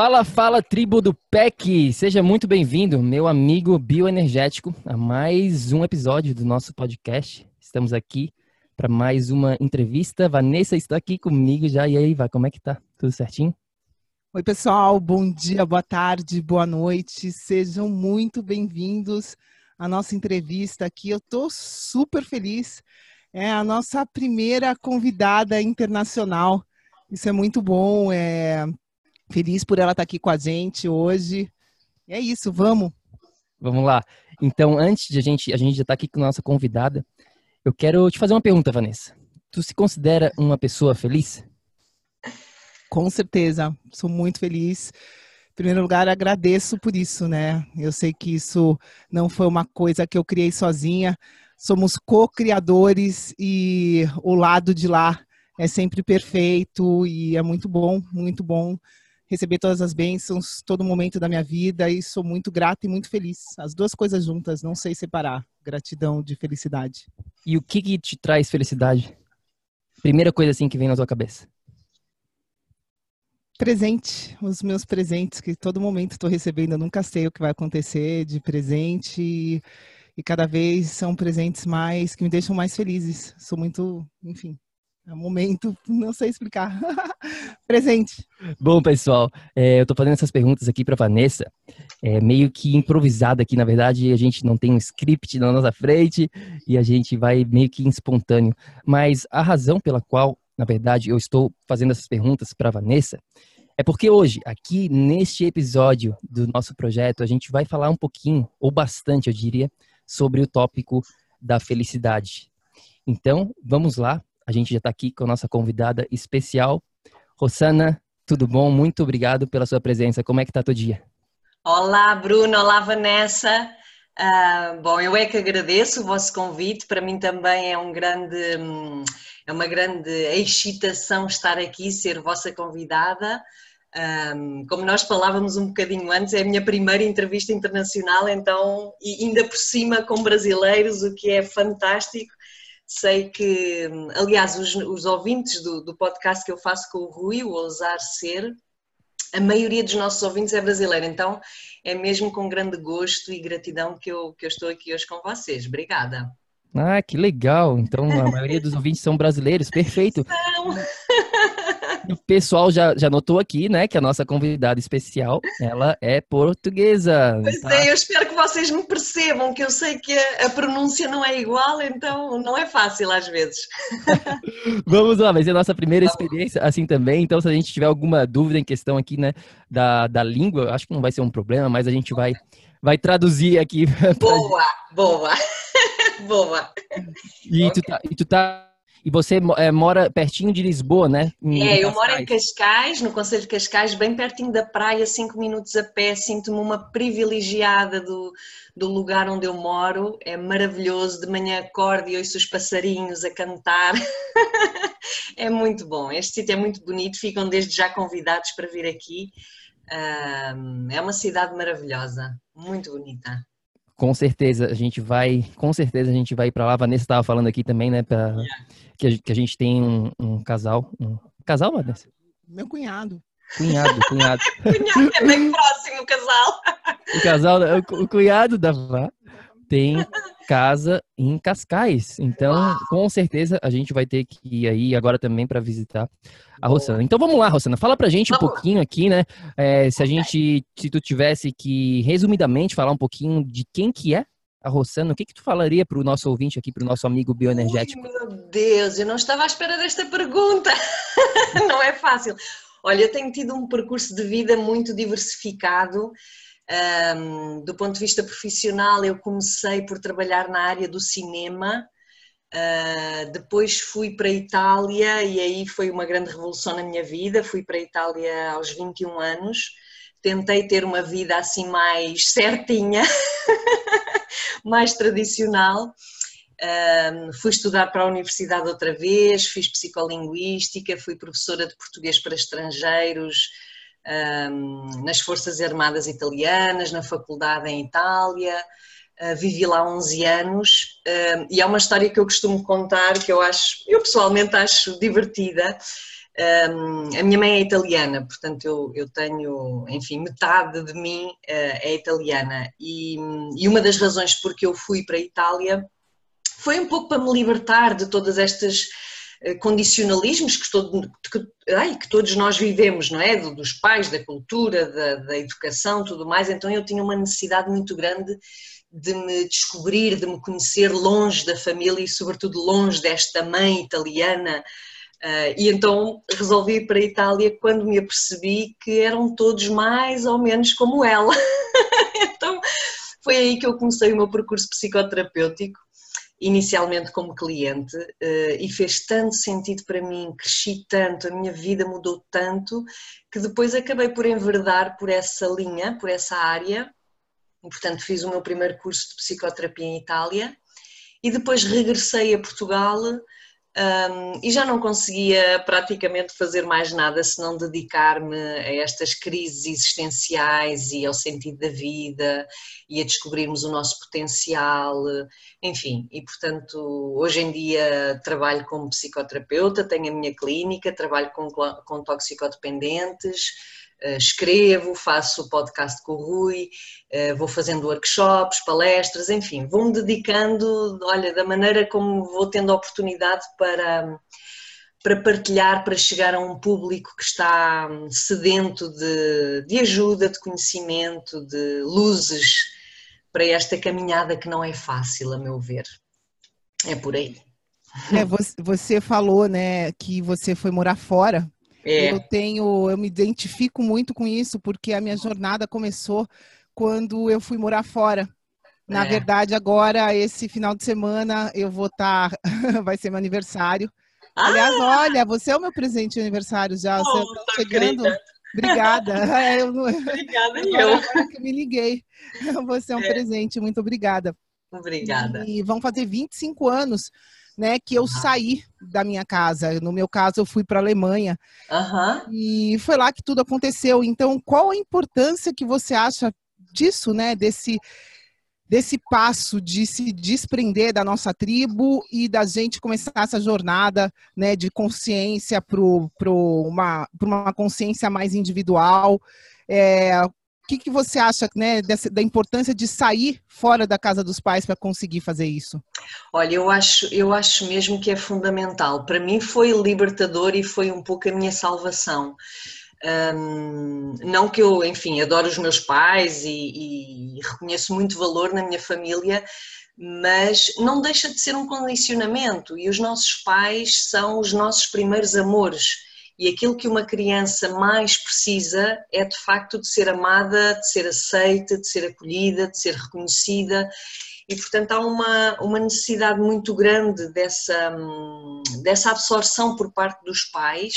Fala, fala, tribo do PEC! Seja muito bem-vindo, meu amigo bioenergético, a mais um episódio do nosso podcast. Estamos aqui para mais uma entrevista. Vanessa está aqui comigo já. E aí, vai, como é que tá? Tudo certinho? Oi, pessoal. Bom dia, boa tarde, boa noite. Sejam muito bem-vindos à nossa entrevista aqui. Eu estou super feliz. É a nossa primeira convidada internacional. Isso é muito bom. É, Feliz por ela estar aqui com a gente hoje. É isso, vamos. Vamos lá. Então, antes de a gente, a gente já estar tá aqui com a nossa convidada, eu quero te fazer uma pergunta, Vanessa. Tu se considera uma pessoa feliz? Com certeza, sou muito feliz. Em primeiro lugar, agradeço por isso, né? Eu sei que isso não foi uma coisa que eu criei sozinha. Somos co-criadores e o lado de lá é sempre perfeito e é muito bom, muito bom receber todas as bênçãos, todo momento da minha vida e sou muito grata e muito feliz. As duas coisas juntas, não sei separar. Gratidão de felicidade. E o que, que te traz felicidade? Primeira coisa assim que vem na tua cabeça. Presente, os meus presentes que todo momento estou recebendo, eu nunca sei o que vai acontecer de presente e, e cada vez são presentes mais que me deixam mais felizes. Sou muito, enfim, é um momento, não sei explicar. Presente. Bom, pessoal, é, eu estou fazendo essas perguntas aqui para Vanessa, é, meio que improvisada aqui. Na verdade, a gente não tem um script na nossa frente e a gente vai meio que espontâneo. Mas a razão pela qual, na verdade, eu estou fazendo essas perguntas para Vanessa é porque hoje, aqui neste episódio do nosso projeto, a gente vai falar um pouquinho, ou bastante, eu diria, sobre o tópico da felicidade. Então, vamos lá a gente já está aqui com a nossa convidada especial, Rosana. Tudo bom? Muito obrigado pela sua presença. Como é que está teu dia? Olá, Bruno. Olá, Vanessa. Uh, bom, eu é que agradeço o vosso convite. Para mim também é um grande, é uma grande excitação estar aqui, ser vossa convidada. Um, como nós falávamos um bocadinho antes, é a minha primeira entrevista internacional, então, e ainda por cima com brasileiros, o que é fantástico. Sei que, aliás, os, os ouvintes do, do, podcast que eu faço com o Rui, o Ousar Ser, a maioria dos nossos ouvintes é brasileira, então é mesmo com grande gosto e gratidão que eu, que eu estou aqui hoje com vocês. Obrigada. Ah, que legal! Então a maioria dos ouvintes são brasileiros, perfeito. São. O pessoal já, já notou aqui, né, que a nossa convidada especial, ela é portuguesa. Pois tá? é, eu espero que vocês me percebam, que eu sei que a, a pronúncia não é igual, então não é fácil às vezes. Vamos lá, vai ser a nossa primeira experiência assim também, então se a gente tiver alguma dúvida em questão aqui, né, da, da língua, acho que não vai ser um problema, mas a gente vai, vai traduzir aqui. Boa, boa, boa. E, okay. tu tá, e tu tá e você é, mora pertinho de Lisboa, né? Em é, eu moro em Cascais, no Conselho de Cascais, bem pertinho da praia, cinco minutos a pé. Sinto-me uma privilegiada do, do lugar onde eu moro. É maravilhoso. De manhã acordo e ouço os passarinhos a cantar. é muito bom. Este sítio é muito bonito. Ficam desde já convidados para vir aqui. é uma cidade maravilhosa, muito bonita. Com certeza a gente vai, com certeza a gente vai para lá. A Vanessa estava falando aqui também, né, pra, yeah. que, a, que, a, gente tem um, um casal, um casal, Vanessa? Meu cunhado. Cunhado, cunhado. cunhado é bem próximo o casal. O casal, o, o cunhado da Vá tem casa em Cascais. Então, Uau. com certeza, a gente vai ter que ir aí agora também para visitar a Rossana. Então vamos lá, Rossana, fala pra gente um pouquinho aqui, né? É, se a gente, se tu tivesse que, resumidamente, falar um pouquinho de quem que é a Rossana, o que que tu falaria para o nosso ouvinte aqui, para o nosso amigo bioenergético? Ui, meu Deus, eu não estava à espera desta pergunta. não é fácil. Olha, eu tenho tido um percurso de vida muito diversificado. Um, do ponto de vista profissional, eu comecei por trabalhar na área do cinema, uh, depois fui para a Itália e aí foi uma grande revolução na minha vida. Fui para a Itália aos 21 anos, tentei ter uma vida assim mais certinha, mais tradicional. Um, fui estudar para a universidade outra vez, fiz psicolinguística, fui professora de português para estrangeiros um, nas Forças Armadas Italianas, na faculdade em Itália, uh, vivi lá 11 anos. Um, e é uma história que eu costumo contar que eu acho, eu pessoalmente acho divertida. Um, a minha mãe é italiana, portanto eu, eu tenho, enfim, metade de mim uh, é italiana. E, e uma das razões porque eu fui para a Itália foi um pouco para me libertar de todas estas condicionalismos que, todo, que, ai, que, todos nós vivemos, não é? Dos pais, da cultura, da, da educação, tudo mais. Então eu tinha uma necessidade muito grande de me descobrir, de me conhecer longe da família e, sobretudo, longe desta mãe italiana. Uh, e então resolvi ir para a Itália quando me apercebi que eram todos mais ou menos como ela. então foi aí que eu comecei o meu percurso psicoterapêutico inicialmente como cliente uh, e fez tanto sentido para mim, cresci tanto, a minha vida mudou tanto, que depois acabei por enverdar por essa linha, por essa área. Portanto, fiz o meu primeiro curso de psicoterapia em Itália e depois regressei a Portugal um, e já não conseguia praticamente fazer mais nada senão dedicar-me a estas crises existenciais e ao sentido da vida e a descobrirmos o nosso potencial, enfim. E portanto, hoje em dia trabalho como psicoterapeuta, tenho a minha clínica, trabalho com, com toxicodependentes escrevo, faço podcast com o Rui, eh, vou fazendo workshops, palestras, enfim, vou-me dedicando, olha, da maneira como vou tendo oportunidade para, para partilhar, para chegar a um público que está sedento de, de ajuda, de conhecimento, de luzes para esta caminhada que não é fácil, a meu ver. É por aí. É, você falou, né, que você foi morar fora. É. Eu tenho, eu me identifico muito com isso porque a minha jornada começou quando eu fui morar fora. Na é. verdade, agora esse final de semana eu vou estar, tá, vai ser meu aniversário. Ah! Aliás, olha, você é o meu presente de aniversário já. Oh, você tá chegando. Obrigada. É, eu, obrigada, agora, eu. Agora que me liguei. Você é um é. presente, muito obrigada. Obrigada. E vão fazer 25 anos né, que eu saí da minha casa. No meu caso, eu fui para a Alemanha. Uhum. E foi lá que tudo aconteceu. Então, qual a importância que você acha disso, né, desse desse passo de se desprender da nossa tribo e da gente começar essa jornada né, de consciência para uma, uma consciência mais individual. É, que, que você acha né, dessa, da importância de sair fora da casa dos pais para conseguir fazer isso? Olha, eu acho, eu acho mesmo que é fundamental. Para mim foi libertador e foi um pouco a minha salvação. Um, não que eu, enfim, adoro os meus pais e, e reconheço muito valor na minha família, mas não deixa de ser um condicionamento e os nossos pais são os nossos primeiros amores e aquilo que uma criança mais precisa é de facto de ser amada, de ser aceita, de ser acolhida, de ser reconhecida. E, portanto, há uma, uma necessidade muito grande dessa, dessa absorção por parte dos pais,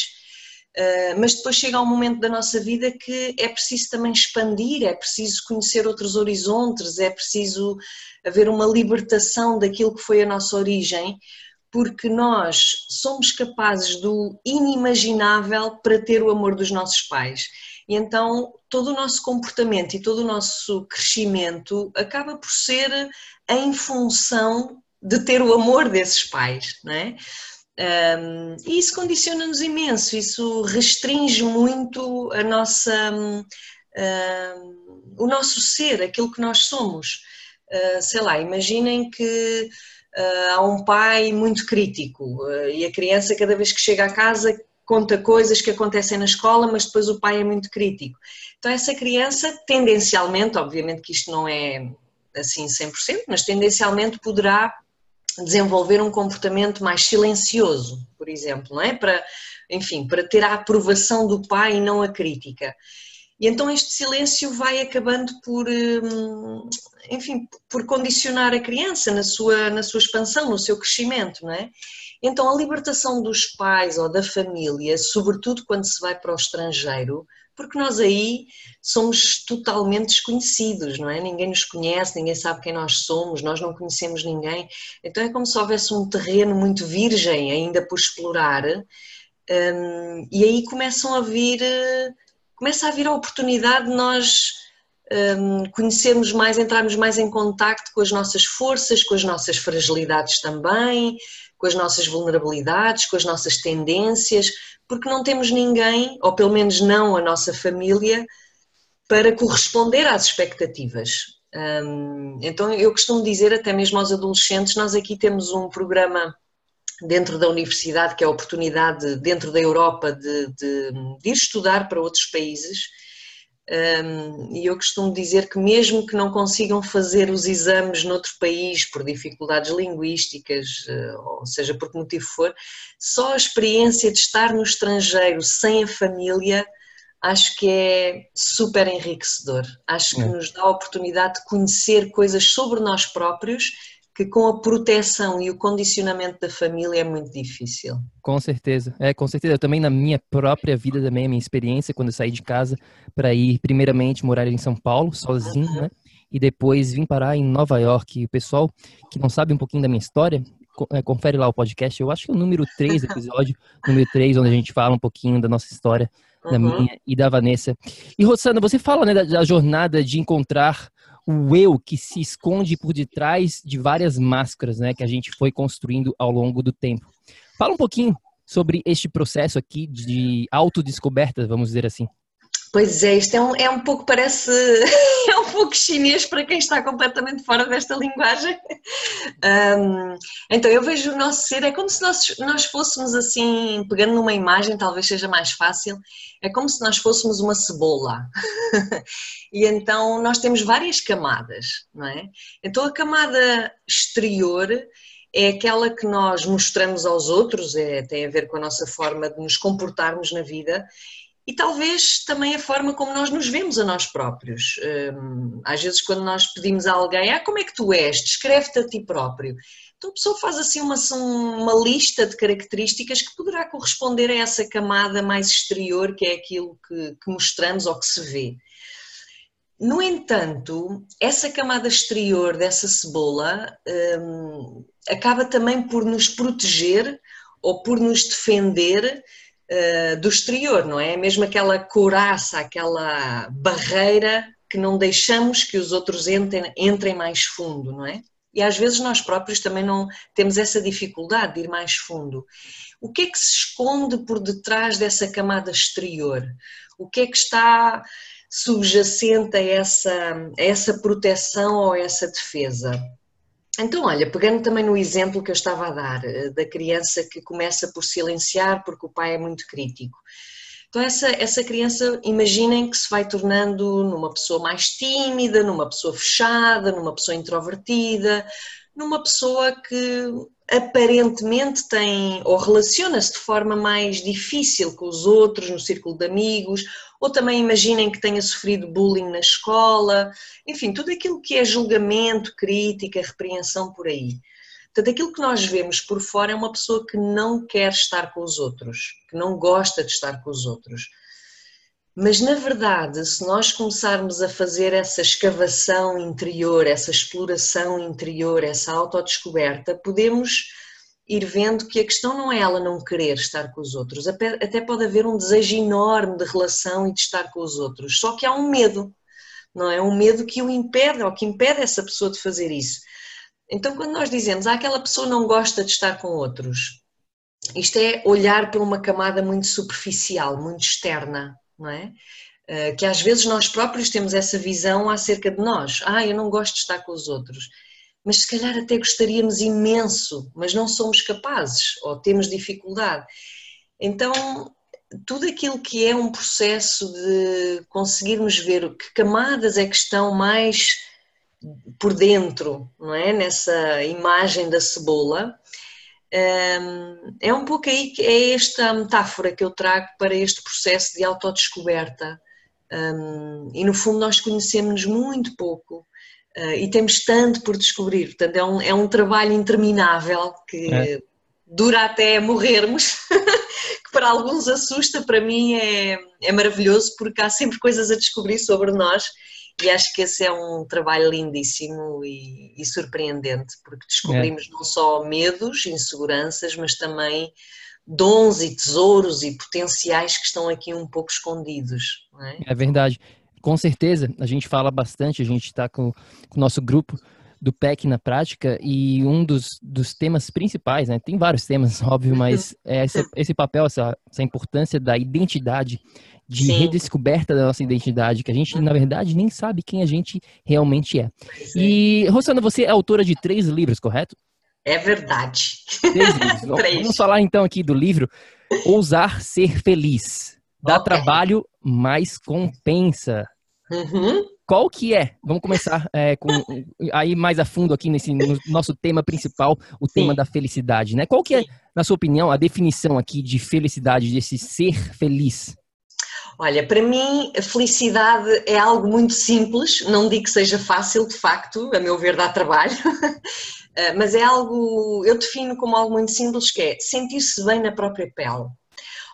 eh, mas depois chega um momento da nossa vida que é preciso também expandir, é preciso conhecer outros horizontes, é preciso haver uma libertação daquilo que foi a nossa origem, porque nós somos capazes do inimaginável para ter o amor dos nossos pais. E então todo o nosso comportamento e todo o nosso crescimento acaba por ser em função de ter o amor desses pais, não é? Um, e isso condiciona-nos imenso, isso restringe muito a nossa, um, o nosso ser, aquilo que nós somos. Uh, sei lá, imaginem que há um pai muito crítico uh, e a criança, cada vez que chega a casa, conta coisas que acontecem na escola, mas depois o pai é muito crítico. Então, essa criança, tendencialmente, obviamente que isto não é assim 100%, mas tendencialmente poderá desenvolver um comportamento mais silencioso, por exemplo, não é? Para, enfim, para ter a aprovação do pai e não a crítica. E então este silêncio vai acabando por, hum, enfim, por condicionar a criança na sua, na sua expansão, no seu crescimento, não é? Então a libertação dos pais ou da família, sobretudo quando se vai para o estrangeiro, porque nós aí somos totalmente desconhecidos, não é? Ninguém nos conhece, ninguém sabe quem nós somos, nós não conhecemos ninguém. Então é como se houvesse um terreno muito virgem ainda por explorar, um, e aí começam a vir, começa a vir a oportunidade de nós um, conhecermos mais, entrarmos mais em contacto com as nossas forças, com as nossas fragilidades também, com as nossas vulnerabilidades, com as nossas tendências, porque não temos ninguém, ou pelo menos não a nossa família, para corresponder às expectativas. Um, então eu costumo dizer até mesmo aos adolescentes, nós aqui temos um programa dentro da universidade que é a oportunidade dentro da Europa de, de, de ir estudar para outros países e eu costumo dizer que, mesmo que não consigam fazer os exames noutro país por dificuldades linguísticas, eh, ou seja, por que motivo for, só a experiência de estar no estrangeiro sem a família acho que é super enriquecedor. Acho que é. nos dá a oportunidade de conhecer coisas sobre nós próprios que com a proteção e o condicionamento da família é muito difícil. Com certeza, é, com certeza. Eu também na minha própria vida também, a minha experiência, quando eu saí de casa para ir primeiramente morar em São Paulo, sozinho, uhum. né? E depois vim parar em Nova York. E o pessoal que não sabe um pouquinho da minha história, é, confere lá o podcast. Eu acho que é o número 3 episódio, número 3, onde a gente fala um pouquinho da nossa história, da uhum. minha e da Vanessa. E Rosana, você fala né, da, da jornada de encontrar o eu que se esconde por detrás de várias máscaras, né, que a gente foi construindo ao longo do tempo. Fala um pouquinho sobre este processo aqui de autodescoberta, vamos dizer assim. Pois é, isto é um, é um pouco, parece, é um pouco chinês para quem está completamente fora desta linguagem. Um, então, eu vejo o nosso ser, é como se nós, nós fôssemos assim, pegando numa imagem, talvez seja mais fácil, é como se nós fôssemos uma cebola. e então nós temos várias camadas, não é? Então, a camada exterior é aquela que nós mostramos aos outros, é, tem a ver com a nossa forma de nos comportarmos na vida e talvez também a forma como nós nos vemos a nós próprios. Hum, às vezes, quando nós pedimos a alguém, ah, como é que tu és? Descreve-te a ti próprio. Então a pessoa faz assim uma, uma lista de características que poderá corresponder a essa camada mais exterior, que é aquilo que, que mostramos ou que se vê. No entanto, essa camada exterior dessa cebola hum, acaba também por nos proteger ou por nos defender uh, do exterior, não é? Mesmo aquela couraça, aquela barreira que não deixamos que os outros entrem, entrem mais fundo, não é? E às vezes nós próprios também não temos essa dificuldade de ir mais fundo. O que é que se esconde por detrás dessa camada exterior? O que é que está subjacente a essa, a essa proteção ou a essa defesa? Então, olha, pegando também no exemplo que eu estava a dar, eh, da criança que começa por silenciar porque o pai é muito crítico. Então, essa, essa criança, imaginem que se vai tornando numa pessoa mais tímida, numa pessoa fechada, numa pessoa introvertida, numa pessoa que aparentemente tem ou relaciona-se de forma mais difícil com os outros, no círculo de amigos, ou também imaginem que tenha sofrido bullying na escola, enfim, tudo aquilo que é julgamento, crítica, repreensão por aí. Portanto, aquilo que nós vemos por fora é uma pessoa que não quer estar com os outros, que não gosta de estar com os outros. Mas, na verdade, se nós começarmos a fazer essa escavação interior, essa exploração interior, essa autodescoberta, podemos ir vendo que a questão não é ela não querer estar com os outros, até pode haver um desejo enorme de relação e de estar com os outros, só que há um medo, não é? Um medo que o impede, ou que impede essa pessoa de fazer isso. Então, quando nós dizemos, ah, aquela pessoa não gosta de estar com outros, isto é olhar para uma camada muito superficial, muito externa, não é? Uh, que às vezes nós próprios temos essa visão acerca de nós. Ah, eu não gosto de estar com os outros. Mas se calhar até gostaríamos imenso, mas não somos capazes ou temos dificuldade. Então, tudo aquilo que é um processo de conseguirmos ver que camadas é que estão mais por dentro, não é? Nessa imagem da cebola, hum, é um pouco aí que é esta metáfora que eu trago para este processo de autodescoberta. Hum, e no fundo nós conhecemos muito pouco uh, e temos tanto por descobrir. Portanto, é um, é um trabalho interminável que é. dura até morrermos. que para alguns assusta, para mim é, é maravilhoso porque há sempre coisas a descobrir sobre nós e acho que esse é um trabalho lindíssimo e, e surpreendente, porque descobrimos é. não só medos, inseguranças, mas também dons e tesouros e potenciais que estão aqui um pouco escondidos. É? é? verdade. Com certeza, a gente fala bastante, a gente está com, com o nosso grupo do PEC na prática e um dos, dos temas principais, né? Tem vários temas, óbvio, mas é esse, esse papel, essa, essa importância da identidade de Sim. redescoberta da nossa identidade, que a gente, na verdade, nem sabe quem a gente realmente é. é. E, Rosana, você é autora de três livros, correto? É verdade. Três livros. três. Vamos falar então aqui do livro Ousar Ser Feliz. Dá okay. trabalho, mas compensa. Uhum. Qual que é? Vamos começar é, com aí mais a fundo aqui nesse no nosso tema principal, o Sim. tema da felicidade, né? Qual que é, na sua opinião, a definição aqui de felicidade, desse ser feliz? Olha, para mim, a felicidade é algo muito simples, não digo que seja fácil, de facto, a meu ver, dá trabalho, eh, mas é algo, eu defino como algo muito simples, que é sentir-se bem na própria pele.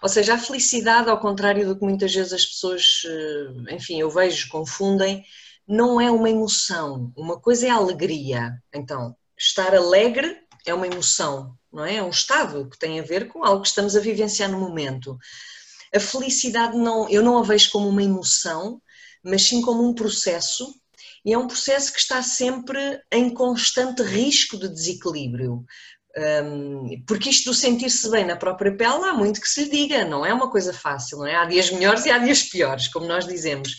Ou seja, a felicidade, ao contrário do que muitas vezes as pessoas, eh, enfim, eu vejo, confundem, não é uma emoção. Uma coisa é a alegria. Então, estar alegre é uma emoção, não é? É um estado que tem a ver com algo que estamos a vivenciar no momento. A felicidade não, eu não a vejo como uma emoção, mas sim como um processo, e é um processo que está sempre em constante risco de desequilíbrio. Um, porque isto do sentir-se bem na própria pele há muito que se lhe diga, não é uma coisa fácil, não é? Há dias melhores e há dias piores, como nós dizemos.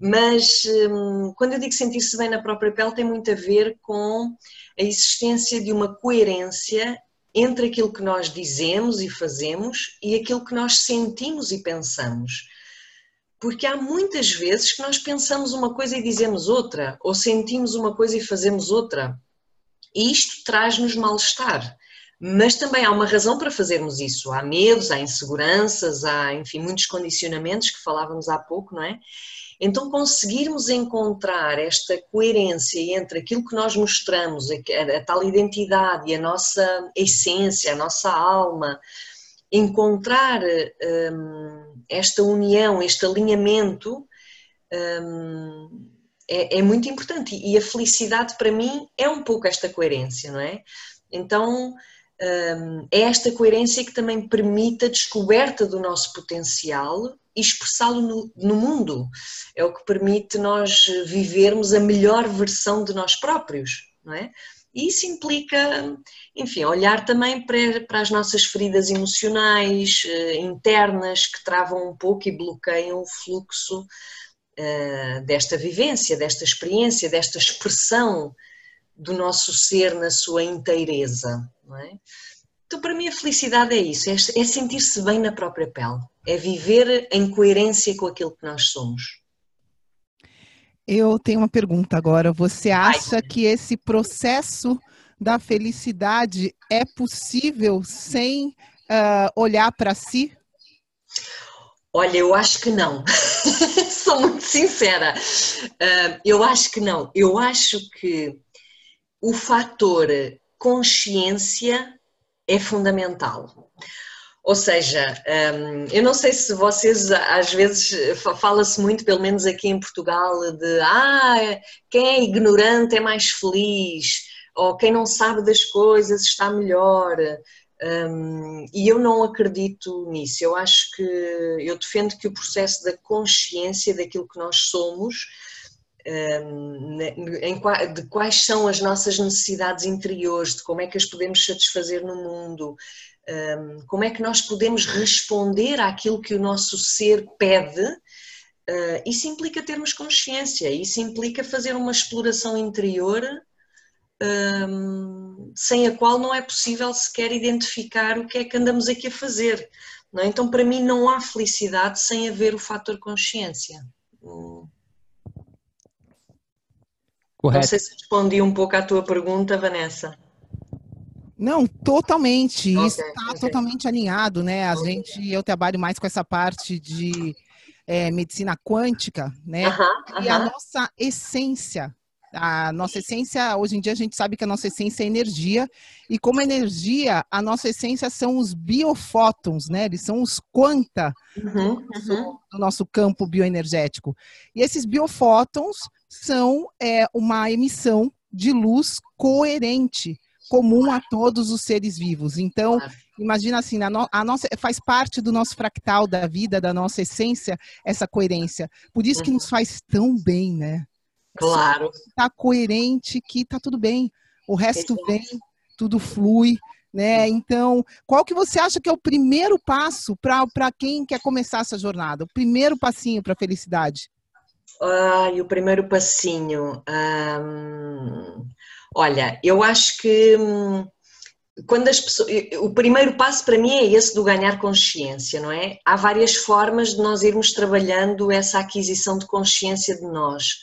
Mas um, quando eu digo sentir-se bem na própria pele, tem muito a ver com a existência de uma coerência entre aquilo que nós dizemos e fazemos e aquilo que nós sentimos e pensamos. Porque há muitas vezes que nós pensamos uma coisa e dizemos outra, ou sentimos uma coisa e fazemos outra. E isto traz-nos mal-estar. Mas também há uma razão para fazermos isso. Há medos, há inseguranças, há, enfim, muitos condicionamentos que falávamos há pouco, não é? Então, conseguirmos encontrar esta coerência entre aquilo que nós mostramos, a, tal identidade, a nossa essência, a nossa alma, encontrar um, esta união, este alinhamento, um, é, é, muito importante. E a felicidade, para mim, é um pouco esta coerência, não é? Então, um, é esta coerência que também permite a descoberta do nosso potencial e expressá-lo no, no, mundo. É o que permite nós vivermos a melhor versão de nós próprios, não é? E isso implica, enfim, olhar também para, para as nossas feridas emocionais, eh, internas, que travam um pouco e bloqueiam o fluxo uh, desta vivência, desta experiência, desta expressão do nosso ser na sua inteireza, é? Então, para mim, a felicidade é isso: é, é sentir-se bem na própria pele, é viver em coerência com aquilo que nós somos. Eu tenho uma pergunta agora. Você acha Ai. que esse processo da felicidade é possível sem uh, olhar para si? Olha, eu acho que não. Sou muito sincera. Uh, eu acho que não. Eu acho que o fator consciência é fundamental. Ou seja, hum, eu não sei se vocês, às vezes, fala-se muito, pelo menos aqui em Portugal, de ah, quem é ignorante é mais feliz, ou quem não sabe das coisas está melhor. Um, e eu não acredito nisso. Eu acho que eu defendo que o processo da consciência daquilo que nós somos de quais são as nossas necessidades interiores, de como é que as podemos satisfazer no mundo, Um, como é que nós podemos responder àquilo que o nosso ser pede? Uh, isso implica termos consciência, isso implica fazer uma exploração interior um, sem a qual não é possível sequer identificar o que é que andamos aqui a fazer. É? Então, para mim, não há felicidade sem haver o fator consciência. Correto. Não sei se respondi um pouco à tua pergunta, Vanessa. Não, totalmente. Okay, Isso está okay. totalmente alinhado, né? A okay. gente, eu trabalho mais com essa parte de é, medicina quântica, né? Uh -huh, uh -huh. E a nossa essência a nossa essência, hoje em dia a gente sabe que a nossa essência é energia, e como energia, a nossa essência são os biofótons, né? Eles são os quanta uhum, uhum. do nosso campo bioenergético. E esses biofótons são é, uma emissão de luz coerente, comum a todos os seres vivos. Então, imagina assim, a, no, a, nossa faz parte do nosso fractal da vida, da nossa essência, essa coerência. Por isso que nos uhum. faz tão bem, né? Claro. Tá coerente que tá tudo bem. O resto Exato. vem, tudo flui, né? Então, qual que você acha que é o primeiro passo para quem quer começar essa jornada? O primeiro passinho para a felicidade? Ai, o primeiro passinho. Hum, olha, eu acho que hum, quando as pessoas, o primeiro passo para mim é esse do ganhar consciência, não é? Há várias formas de nós irmos trabalhando essa aquisição de consciência de nós.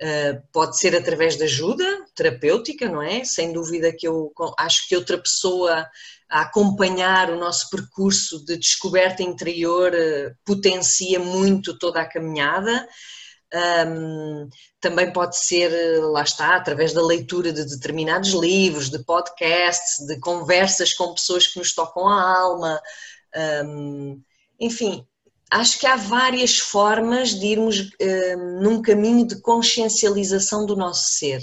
Uh, pode ser através de ajuda terapêutica, não é? Sem dúvida que eu acho que outra pessoa a acompanhar o nosso percurso de descoberta interior uh, potencia muito toda a caminhada. Um, também pode ser, lá está, através da leitura de determinados livros, de podcasts, de conversas com pessoas que nos tocam a alma. Um, enfim, acho que há várias formas de irmos uh, num caminho de consciencialização do nosso ser.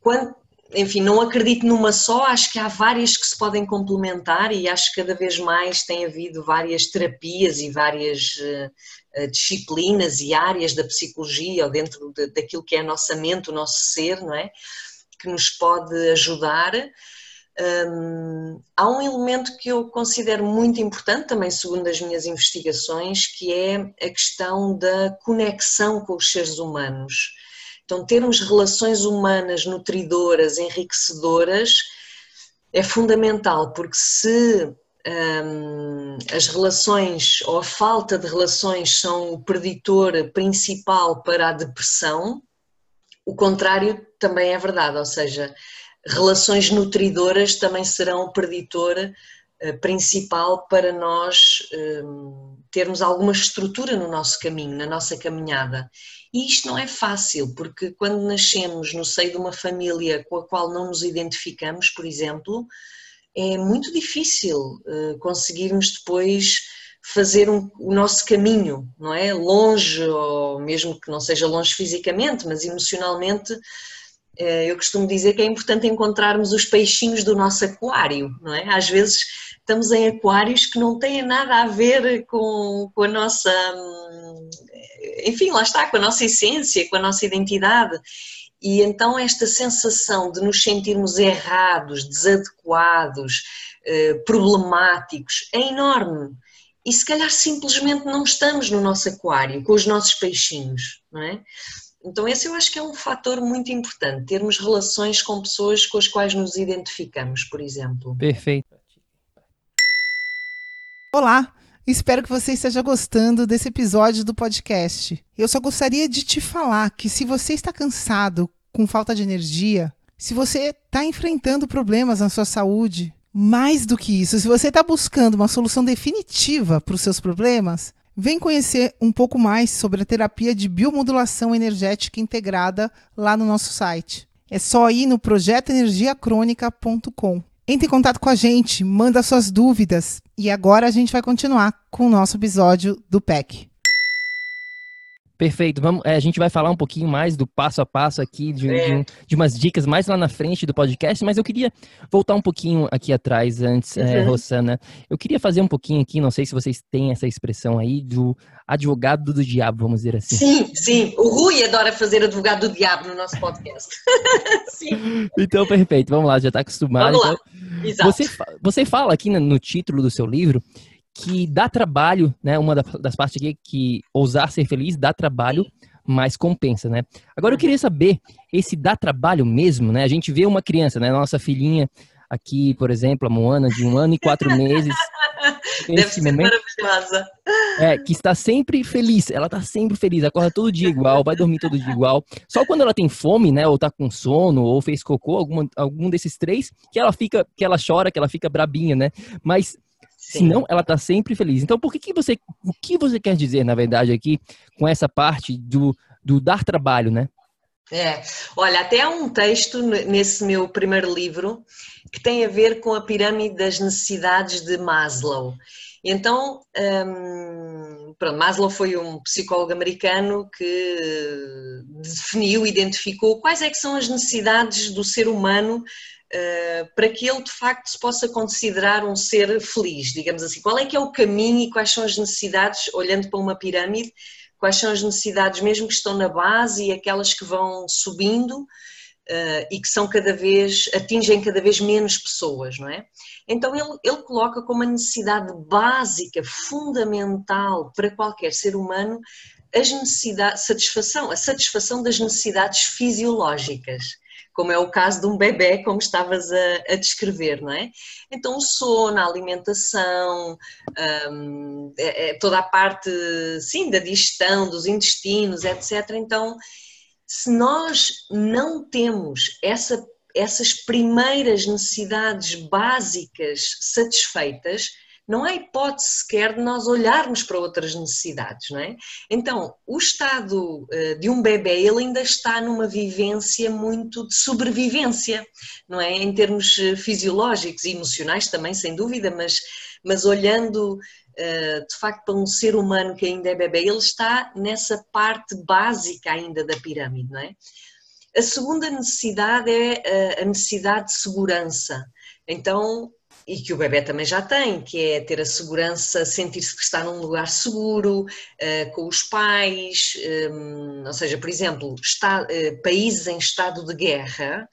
Quando, enfim, não acredito numa só, acho que há várias que se podem complementar e acho que cada vez mais tem havido várias terapias e várias uh, disciplinas e áreas da psicologia ou dentro de, daquilo que é a nossa mente, o nosso ser, não é? Que nos pode ajudar um, há um elemento que eu considero muito importante, também segundo as minhas investigações, que é a questão da conexão com os seres humanos. Então, termos relações humanas nutridoras, enriquecedoras, é fundamental, porque se um, as relações ou a falta de relações são o preditor principal para a depressão, o contrário também é verdade, ou seja, relações nutridoras também serão o preditor eh, principal para nós ehm, termos alguma estrutura no nosso caminho, na nossa caminhada. E isto não é fácil, porque quando nascemos no seio de uma família com a qual não nos identificamos, por exemplo, é muito difícil eh, conseguirmos depois fazer um, o nosso caminho, não é? Longe, ou mesmo que não seja longe fisicamente, mas emocionalmente eu costumo dizer que é importante encontrarmos os peixinhos do nosso aquário, não é? Às vezes estamos em aquários que não têm nada a ver com, com a nossa, hum, enfim, lá está, com a nossa essência, com a nossa identidade. E então esta sensação de nos sentirmos errados, desadequados, eh, problemáticos, é enorme. E se calhar simplesmente não estamos no nosso aquário, com os nossos peixinhos, não é? Então, esse eu acho que é um fator muito importante, termos relações com pessoas com as quais nos identificamos, por exemplo. Perfeito. Olá, espero que você esteja gostando desse episódio do podcast. Eu só gostaria de te falar que se você está cansado, com falta de energia, se você está enfrentando problemas na sua saúde, mais do que isso, se você está buscando uma solução definitiva para os seus problemas, Vem conhecer um pouco mais sobre a terapia de biomodulação energética integrada lá no nosso site. É só ir no projetoenergiacrônica.com. Entre em contato com a gente, manda suas dúvidas e agora a gente vai continuar com o nosso episódio do PEC. Perfeito. Vamos, é, a gente vai falar um pouquinho mais do passo a passo aqui, de, é. de, um, de, umas dicas mais lá na frente do podcast, mas eu queria voltar um pouquinho aqui atrás antes, é, uhum. é, Rossana. Eu queria fazer um pouquinho aqui, não sei se vocês têm essa expressão aí, do advogado do diabo, vamos dizer assim. Sim, sim. O Rui adora fazer advogado do diabo no nosso podcast. sim. Então, perfeito. Vamos lá, já está acostumado. Vamos lá. Então, Exato. Você, você fala aqui no título do seu livro que dá trabalho, né? Uma das partes aqui que ousar ser feliz dá trabalho, mas compensa, né? Agora eu queria saber, esse dá trabalho mesmo, né? A gente vê uma criança, né? Nossa filhinha aqui, por exemplo, a Moana, de um ano e quatro meses. Deve momento, maravilhosa. É, que está sempre feliz. Ela está sempre feliz, acorda todo dia igual, vai dormir todo dia igual. Só quando ela tem fome, né, ou tá com sono, ou fez cocô, alguma, algum desses três, que ela fica, que ela chora, que ela fica brabinha, né? Mas Sim. Senão, ela está sempre feliz. Então, por que, que você, o que você quer dizer, na verdade, aqui com essa parte do, do dar trabalho, né? É, olha, até há um texto nesse meu primeiro livro que tem a ver com a pirâmide das necessidades de Maslow. Então, um, pronto, Maslow foi um psicólogo americano que definiu, identificou quais é que são as necessidades do ser humano para que ele de facto se possa considerar um ser feliz, digamos assim. Qual é que é o caminho e quais são as necessidades, olhando para uma pirâmide, quais são as necessidades mesmo que estão na base e aquelas que vão subindo uh, e que são cada vez, atingem cada vez menos pessoas, não é? Então ele, ele coloca como a necessidade básica, fundamental para qualquer ser humano, as necessidades, satisfação, a satisfação das necessidades fisiológicas como é o caso de um bebê, como estavas a, a descrever, não é? Então, o sono, a alimentação, um, é, é toda a parte, sim, da digestão, dos intestinos, etc. Então, se nós não temos essa, essas primeiras necessidades básicas satisfeitas, não há hipótese sequer de nós olharmos para outras necessidades, não é? Então, o estado eh, de um bebê, ele ainda está numa vivência muito de sobrevivência, não é? Em termos eh, fisiológicos e emocionais também, sem dúvida, mas, mas olhando eh, de facto para um ser humano que ainda é bebê, ele está nessa parte básica ainda da pirâmide, não é? A segunda necessidade é a necessidade de segurança. Então, e que o bebê também já tem, que é ter a segurança, sentir-se que está num lugar seguro, uh, com os pais, um, ou seja, por exemplo, está, uh, países em estado de guerra,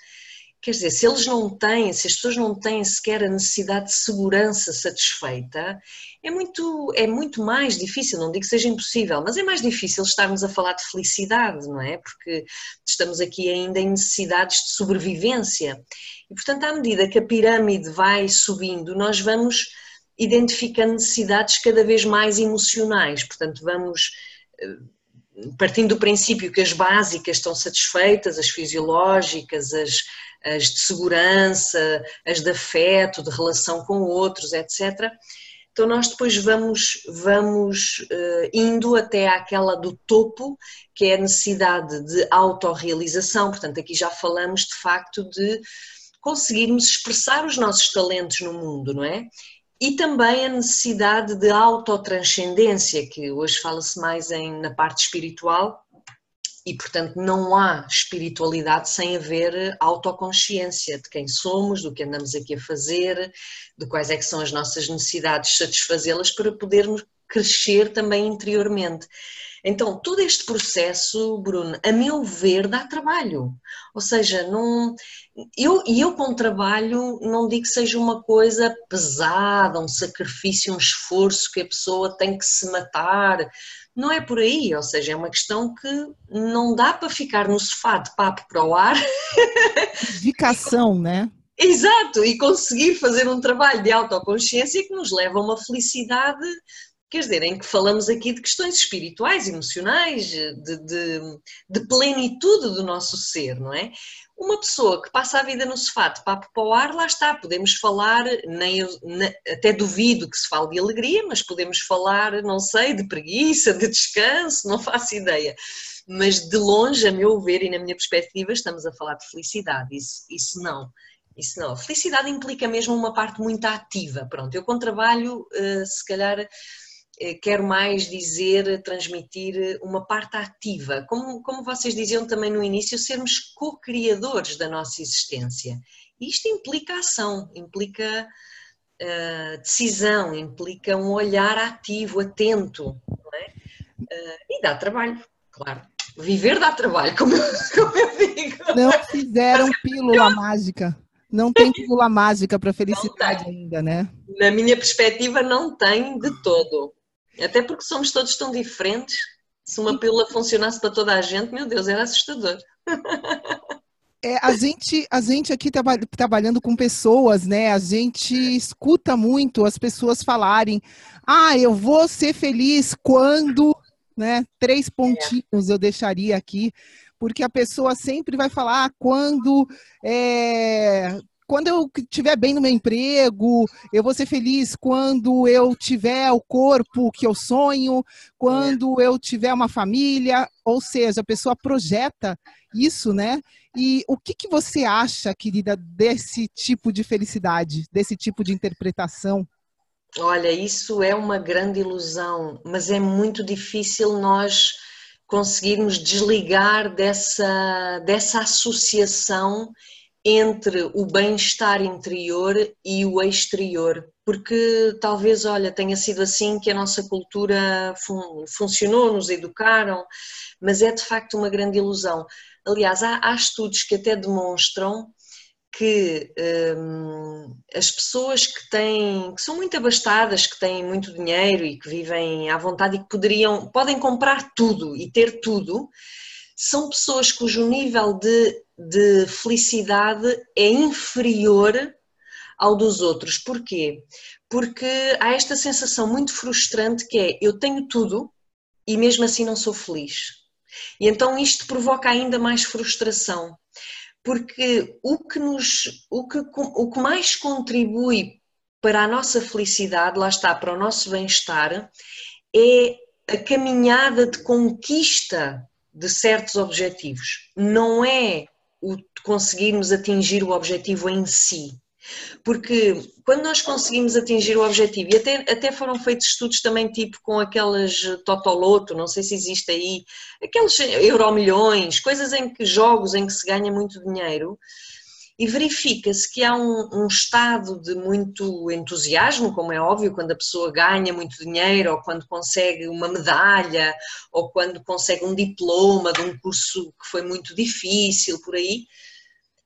quer dizer, se eles não têm, se as pessoas não têm sequer a necessidade de segurança satisfeita, é muito, é muito mais difícil, não digo que seja impossível, mas é mais difícil estarmos a falar de felicidade, não é? Porque estamos aqui ainda em necessidades de sobrevivência. E, portanto, à medida que a pirâmide vai subindo, nós vamos identificando necessidades cada vez mais emocionais. Portanto, vamos eh, partindo do princípio que as básicas estão satisfeitas, as fisiológicas, as, as de segurança, as de afeto, de relação com outros, etc. Então nós depois vamos, vamos uh, indo até àquela do topo, que é a necessidade de autorrealização. Portanto, aqui já falamos de facto de conseguirmos expressar os nossos talentos no mundo, não é? E também a necessidade de autotranscendência, que hoje fala-se mais em, na parte espiritual, e portanto não há espiritualidade sem haver autoconsciência de quem somos, do que andamos aqui a fazer, de quais é que são as nossas necessidades, satisfazê-las para podermos crescer também interiormente. Então, todo este processo, Bruno, a meu ver, dá trabalho. Ou seja, não, eu, e eu com trabalho não digo que seja uma coisa pesada, um sacrifício, um esforço que a pessoa tem que se matar. Não é por aí, ou seja, é uma questão que não dá para ficar no sofá de papo para o ar. Dedicação, né? Exato, e conseguir fazer um trabalho de autoconsciência que nos leva a uma felicidade quer dizer, em que falamos aqui de questões espirituais, emocionais, de, de, de, plenitude do nosso ser, não é? Uma pessoa que passa a vida no sofá de papo para o ar, lá está, podemos falar, nem, até duvido que se fale de alegria, mas podemos falar, não sei, de preguiça, de descanso, não faço ideia. Mas de longe, a meu ver e na minha perspectiva, estamos a falar de felicidade, isso, isso não. Isso não. Felicidade implica mesmo uma parte muito ativa. Pronto, eu com trabalho, eh, se calhar quero mais dizer, transmitir uma parte ativa. Como, como vocês diziam também no início, sermos co-criadores da nossa existência. Isto implica ação, implica uh, decisão, implica um olhar ativo, atento. Não é? uh, e dá trabalho, claro. Viver dá trabalho, como eu, como eu digo. Não fizeram pílula mágica. não tem pílula mágica para felicidade ainda, né? Na minha perspectiva, não tem de todo. Até porque somos todos tão diferentes. Se uma pílula funcionasse para toda a gente, meu Deus, era assustador. É, a gente, a gente aqui traba, trabalhando com pessoas, né? A gente escuta muito as pessoas falarem: "Ah, eu vou ser feliz quando", né? Três pontinhos eu deixaria aqui, porque a pessoa sempre vai falar ah, quando é, quando eu estiver bem no meu emprego, eu vou ser feliz quando eu tiver o corpo que eu sonho, quando eu tiver uma família, ou seja, a pessoa projeta isso, né? E o que, que você acha, querida, desse tipo de felicidade, desse tipo de interpretação? Olha, isso é uma grande ilusão, mas é muito difícil nós conseguirmos desligar dessa, dessa associação entre o bem-estar interior e o exterior, porque talvez, olha, tenha sido assim que a nossa cultura fun funcionou, nos educaram, mas é de facto uma grande ilusão. Aliás, há, há estudos que até demonstram que hum, as pessoas que têm, que são muito abastadas, que têm muito dinheiro e que vivem à vontade e que poderiam, podem comprar tudo e ter tudo, são pessoas cujo nível de, de felicidade é inferior ao dos outros. Porquê? Porque há esta sensação muito frustrante que é eu tenho tudo e mesmo assim não sou feliz. E então isto provoca ainda mais frustração, porque o que nos o que, o que mais contribui para a nossa felicidade, lá está, para o nosso bem-estar, é a caminhada de conquista de certos objetivos. Não é o conseguirmos atingir o objetivo em si. Porque quando nós conseguimos atingir o objetivo, e até, até foram feitos estudos também tipo com aquelas Totoloto, não sei se existe aí, aqueles euromilhões, coisas em que jogos em que se ganha muito dinheiro, e verifica-se que há um, um, estado de muito entusiasmo, como é óbvio, quando a pessoa ganha muito dinheiro, ou quando consegue uma medalha, ou quando consegue um diploma de um curso que foi muito difícil, por aí.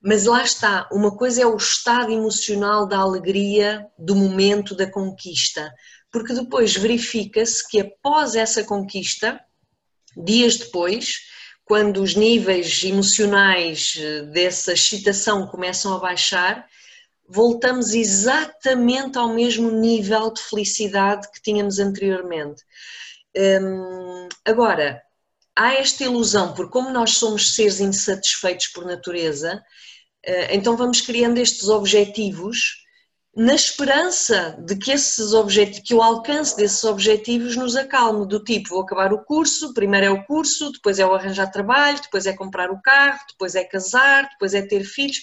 Mas lá está, uma coisa é o estado emocional da alegria do momento da conquista, porque depois verifica-se que após essa conquista, dias depois, quando os níveis emocionais eh, dessa excitação começam a baixar, voltamos exatamente ao mesmo nível de felicidade que tínhamos anteriormente. Hum, agora, há esta ilusão, porque como nós somos seres insatisfeitos por natureza, eh, então vamos criando estes objetivos na esperança de que esses objetivos, que o alcance desses objetivos nos acalme, do tipo, vou acabar o curso, primeiro é o curso, depois é o arranjar trabalho, depois é comprar o carro, depois é casar, depois é ter filhos,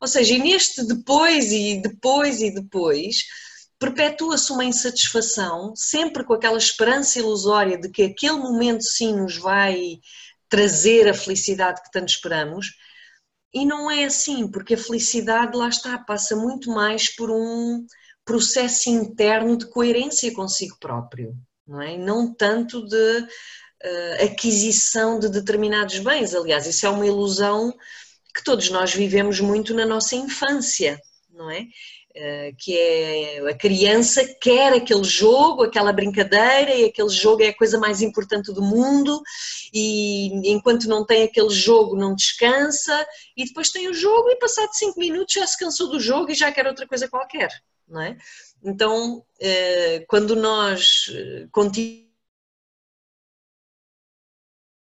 ou seja, e neste depois e depois e depois, perpetua-se uma insatisfação, sempre com aquela esperança ilusória de que aquele momento sim nos vai trazer a felicidade que tanto esperamos, e não é assim, porque a felicidade, lá está, passa muito mais por um processo interno de coerência consigo próprio, não é? Não tanto de uh, aquisição de determinados bens. Aliás, isso é uma ilusão que todos nós vivemos muito na nossa infância, não é? Eh, que é a criança quer aquele jogo, aquela brincadeira, e aquele jogo é a coisa mais importante do mundo, e enquanto não tem aquele jogo não descansa, e depois tem o jogo e passado cinco minutos já se cansou do jogo e já quer outra coisa qualquer, não é? Então, eh, quando nós eh,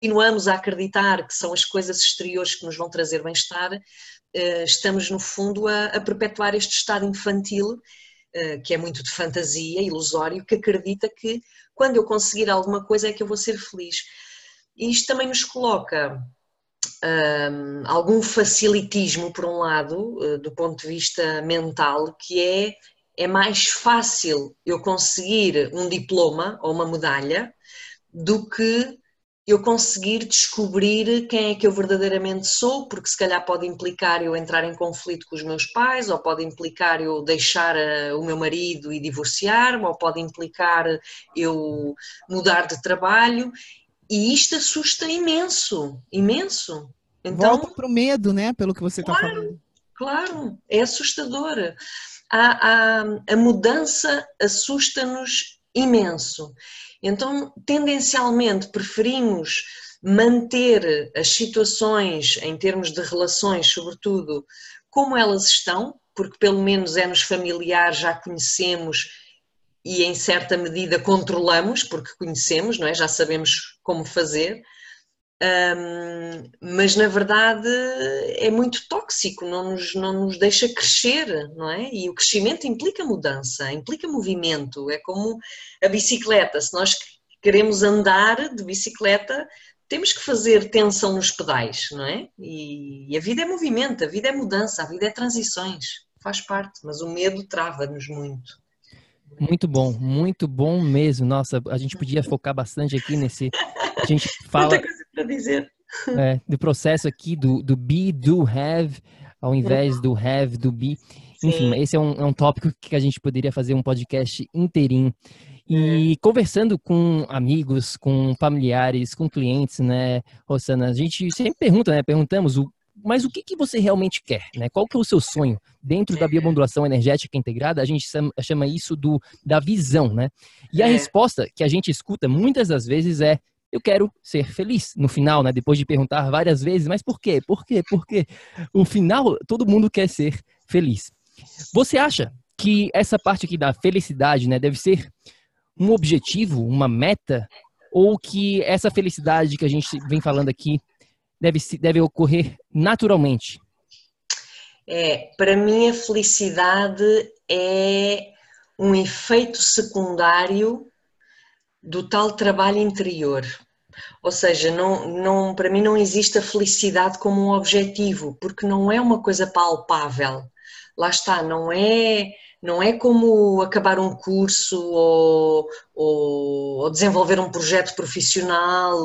continuamos a acreditar que são as coisas exteriores que nos vão trazer bem-estar, eh, estamos, no fundo, a, a perpetuar este estado infantil, eh, que é muito de fantasia, ilusório, que acredita que quando eu conseguir alguma coisa é que eu vou ser feliz. E isto também nos coloca um, algum facilitismo, por um lado, eh, do ponto de vista mental, que é, é mais fácil eu conseguir um diploma ou uma medalha do que eu conseguir descobrir quem é que eu verdadeiramente sou, porque se calhar pode implicar eu entrar em conflito com os meus pais, ou pode implicar eu deixar eh, o meu marido e divorciar-me, ou pode implicar eu mudar de trabalho, e isto assusta imenso, imenso. Então, Volta para o medo, né, pelo que você está claro, falando. claro, é assustador. A, a, a mudança assusta-nos imenso. Então, tendencialmente, preferimos manter as situações, em termos de relações, sobretudo, como elas estão, porque pelo menos é-nos familiar, já conhecemos e em certa medida controlamos, porque conhecemos, não é? já sabemos como fazer. Um, mas na verdade é muito tóxico, não nos, não nos deixa crescer, não é? E o crescimento implica mudança, implica movimento, é como a bicicleta. Se nós queremos andar de bicicleta, temos que fazer tensão nos pedais, não é? E, e a vida é movimento, a vida é mudança, a vida é transições, faz parte, mas o medo trava-nos muito. Muito bom, muito bom mesmo. Nossa, a gente podia focar bastante aqui nesse. A gente fala. Para dizer. É, do processo aqui do, do be, do, have, ao invés do have, do be. Enfim, Sim. esse é um, é um tópico que a gente poderia fazer um podcast inteirinho. E é. conversando com amigos, com familiares, com clientes, né, Rosana, a gente sempre pergunta, né? Perguntamos o mas o que, que você realmente quer? Né? Qual que é o seu sonho? Dentro da biomodulação energética integrada, a gente chama isso do, da visão, né? E a é. resposta que a gente escuta muitas das vezes é eu quero ser feliz no final, né? Depois de perguntar várias vezes, mas por quê? Por quê? Por quê? O final, todo mundo quer ser feliz. Você acha que essa parte aqui da felicidade, né, deve ser um objetivo, uma meta, ou que essa felicidade que a gente vem falando aqui deve, deve ocorrer naturalmente? É, para mim, a felicidade é um efeito secundário do tal trabalho interior. Ou seja, não, não, para mim não existe a felicidade como um objetivo, porque não é uma coisa palpável. Lá está, não é, não é como acabar um curso ou, ou, ou desenvolver um projeto profissional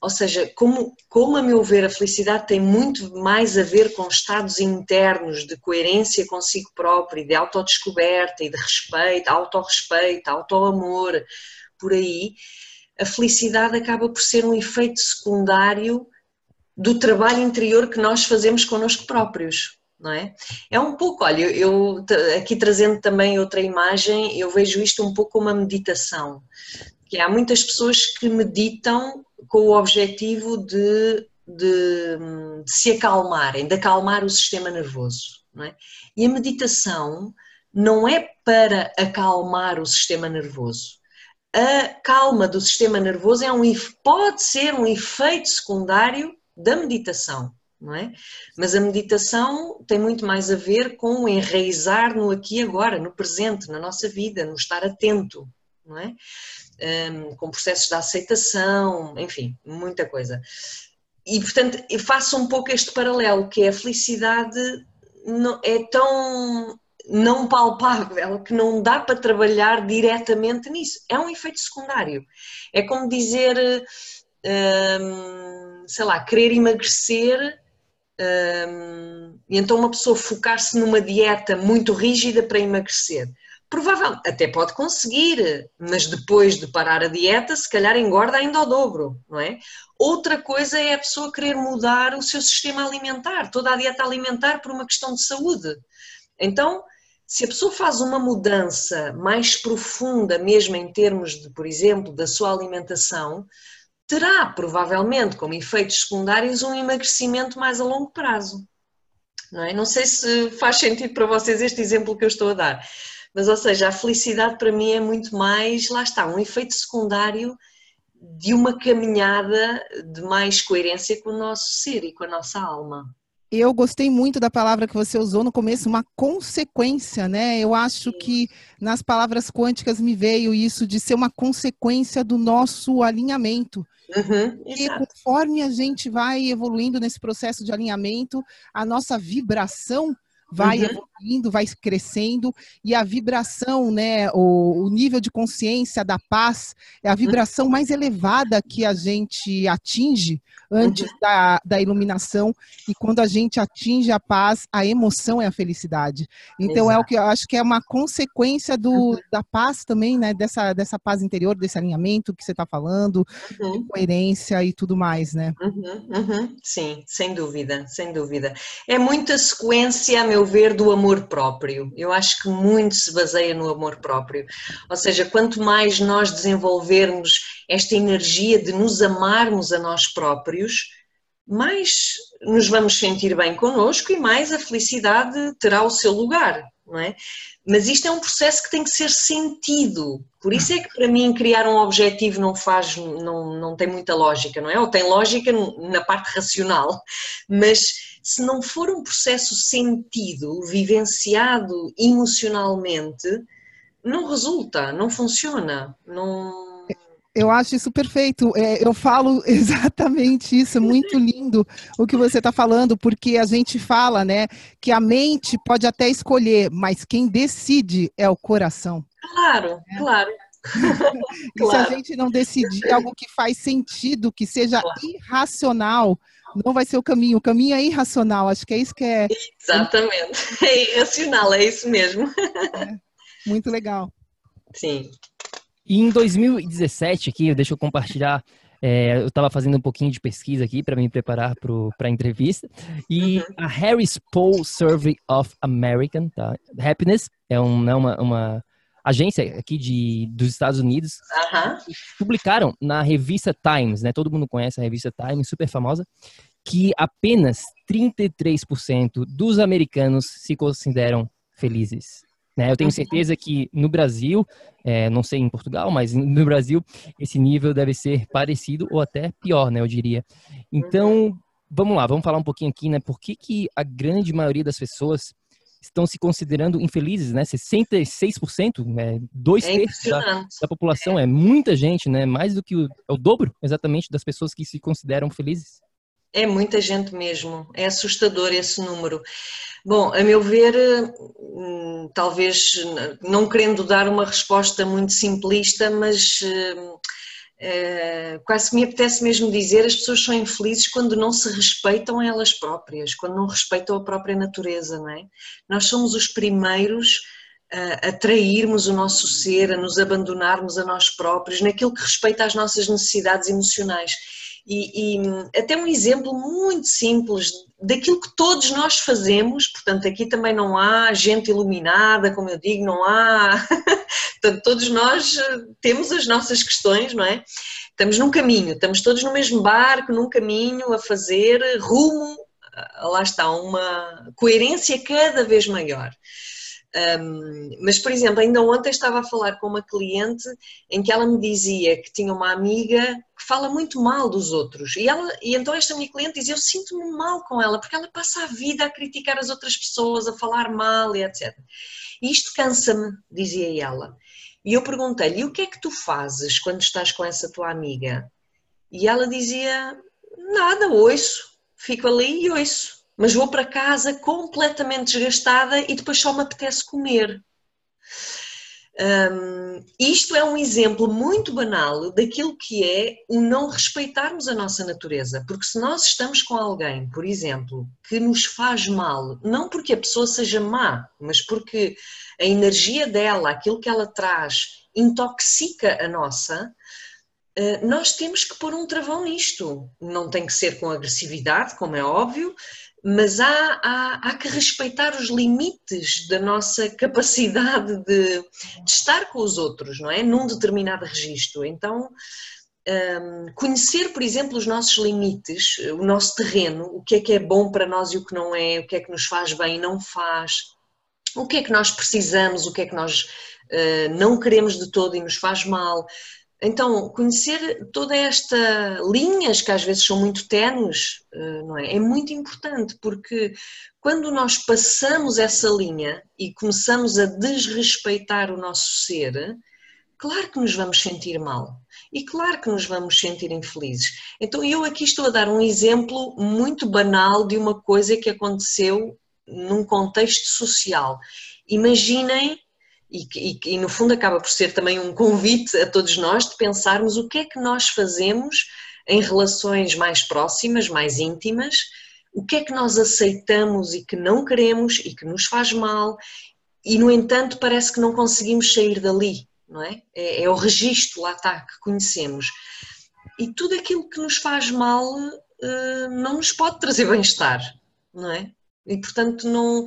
ou seja, como, como a meu ver a felicidade tem muito mais a ver com estados internos de coerência consigo próprio, de autodescoberta e de respeito, autorrespeito, autoamor, por aí, a felicidade acaba por ser um efeito secundário do trabalho interior que nós fazemos connosco próprios. Não é? é um pouco, olha, eu aqui trazendo também outra imagem, eu vejo isto um pouco como uma meditação há muitas pessoas que meditam com o objetivo de, de, de se acalmarem, de acalmar o sistema nervoso. É? E a meditação não é para acalmar o sistema nervoso. A calma do sistema nervoso é um, pode ser um efeito secundário da meditação. Não é? Mas a meditação tem muito mais a ver com o enraizar no aqui e agora, no presente, na nossa vida, no estar atento. Não é? Um, com processos de aceitação, enfim, muita coisa. E portanto, eu faço um pouco este paralelo, que é a felicidade é tão não palpável que não dá para trabalhar diretamente nisso. É um efeito secundário. É como dizer, um, sei lá, querer emagrecer. Um, e então uma pessoa focar-se numa dieta muito rígida para emagrecer Provavelmente, até pode conseguir, mas depois de parar a dieta, se calhar engorda ainda ao dobro, não é? Outra coisa é a pessoa querer mudar o seu sistema alimentar, toda a dieta alimentar por uma questão de saúde. Então, se a pessoa faz uma mudança mais profunda, mesmo em termos de, por exemplo, da sua alimentação, terá provavelmente como efeitos secundários um emagrecimento mais a longo prazo. Não, é? não sei se faz sentido para vocês este exemplo que eu estou a dar. Mas, ou seja, a felicidade para mim é muito mais, lá está, um efeito secundário de uma caminhada de mais coerência com o nosso ser e com a nossa alma. Eu gostei muito da palavra que você usou no começo, uma consequência, né? Eu acho Sim. que nas palavras quânticas me veio isso de ser uma consequência do nosso alinhamento. Uhum, e conforme a gente vai evoluindo nesse processo de alinhamento, a nossa vibração vai uhum. evoluindo indo, vai crescendo e a vibração, né, o, o, nível de consciência da paz é a uhum. vibração mais elevada que a gente atinge antes uhum. da, da iluminação e quando a gente atinge a paz, a emoção é a felicidade. Então Exato. é o que eu acho que é uma consequência do, uhum. da paz também, né, dessa, dessa paz interior, desse alinhamento que você está falando, uhum. coerência e tudo mais, né? Sim, sem dúvida, sem dúvida. É muita sequência, a meu ver, do amor próprio. Eu acho que muito se baseia no amor próprio. Ou seja, quanto mais nós desenvolvermos esta energia de nos amarmos a nós próprios, mais nos vamos sentir bem connosco e mais a felicidade terá o seu lugar, não é? Mas isto é um processo que tem que ser sentido. Por isso é que para mim criar um objetivo não faz, não, não tem muita lógica, não é? Ou tem lógica na parte racional, mas se não for um processo sentido, vivenciado emocionalmente, não resulta, não funciona, não eu acho isso perfeito. É, eu falo exatamente isso, é muito lindo o que você está falando, porque a gente fala, né, que a mente pode até escolher, mas quem decide é o coração. Claro, é. claro. e claro. se a gente não decidir algo que faz sentido, que seja claro. irracional, não vai ser o caminho. O caminho é irracional. Acho que é isso que é. Exatamente. É irracional, é isso mesmo. É. Muito legal. Sim. E em 2017, aqui, deixa eu compartilhar, é, eu estava fazendo um pouquinho de pesquisa aqui para me preparar para a entrevista, e uhum. a Harris Poll Survey of American tá? Happiness é um, né, uma, uma agência aqui de, dos Estados Unidos, uhum. publicaram na revista Times, né? Todo mundo conhece a revista Times, super famosa, que apenas 33% dos americanos se consideram felizes. Né? Eu tenho certeza que no Brasil, é, não sei em Portugal, mas no Brasil, esse nível deve ser parecido ou até pior, né? Eu diria. Então, vamos lá, vamos falar um pouquinho aqui, né? Por que, que a grande maioria das pessoas estão se considerando infelizes, né? 66%, né? dois é terços da, da, população, é. é. muita gente, né? Mais do que o, é o dobro, exatamente, das pessoas que se consideram felizes. É muita gente mesmo, é assustador esse número. Bom, a meu ver, hum, talvez não querendo dar uma resposta muito simplista, mas é, quase me apetece mesmo dizer as pessoas são infelizes quando não se respeitam elas próprias, quando não respeitam a própria natureza, não é? Nós somos os primeiros a, a trairmos o nosso ser, a nos abandonarmos a nós próprios, naquilo que respeita às nossas necessidades emocionais. E, e, até um exemplo muito simples daquilo que todos nós fazemos, portanto, aqui também não há gente iluminada, como eu digo, não há. portanto, todos nós eh, temos as nossas questões, não é? Estamos num caminho, estamos todos no mesmo barco, num caminho a fazer rumo, lá está, uma coerência cada vez maior. Um, mas, por exemplo, ainda ontem estava a falar com uma cliente em que ela me dizia que tinha uma amiga que fala muito mal dos outros. E, ela, e então esta minha cliente dizia: Eu sinto-me mal com ela, porque ela passa a vida a criticar as outras pessoas, a falar mal e etc. E isto cansa-me, dizia ela. E eu perguntei-lhe: O que é que tu fazes quando estás com essa tua amiga? E ela dizia: Nada, ouço, fico ali e ouço mas vou para casa completamente desgastada e depois só me apetece comer. Um, isto é um exemplo muito banal daquilo que é o não respeitarmos a nossa natureza, porque se nós estamos com alguém, por exemplo, que nos faz mal, não porque a pessoa seja má, mas porque a energia dela, aquilo que ela traz, intoxica a nossa, eh, nós temos que pôr um travão nisto. Não tem que ser com agressividade, como é óbvio, mas há, há, há, que respeitar os limites da nossa capacidade de, de, estar com os outros, não é? Num determinado registro. Então, um, conhecer, por exemplo, os nossos limites, o nosso terreno, o que é que é bom para nós e o que não é, o que é que nos faz bem e não faz, o que é que nós precisamos, o que é que nós uh, não queremos de todo e nos faz mal. Então, conhecer toda esta linhas que às vezes são muito ténues, eh, não é? É muito importante porque quando nós passamos essa linha e começamos a desrespeitar o nosso ser, claro que nos vamos sentir mal e claro que nos vamos sentir infelizes. Então, eu aqui estou a dar um exemplo muito banal de uma coisa que aconteceu num contexto social. Imaginem, e, e, e no fundo acaba por ser também um convite a todos nós de pensarmos o que é que nós fazemos em relações mais próximas, mais íntimas, o que é que nós aceitamos e que não queremos e que nos faz mal, e no entanto parece que não conseguimos sair dali, não é? É, é o registro, lá está, que conhecemos. E tudo aquilo que nos faz mal uh, não nos pode trazer bem-estar, não é? E portanto não.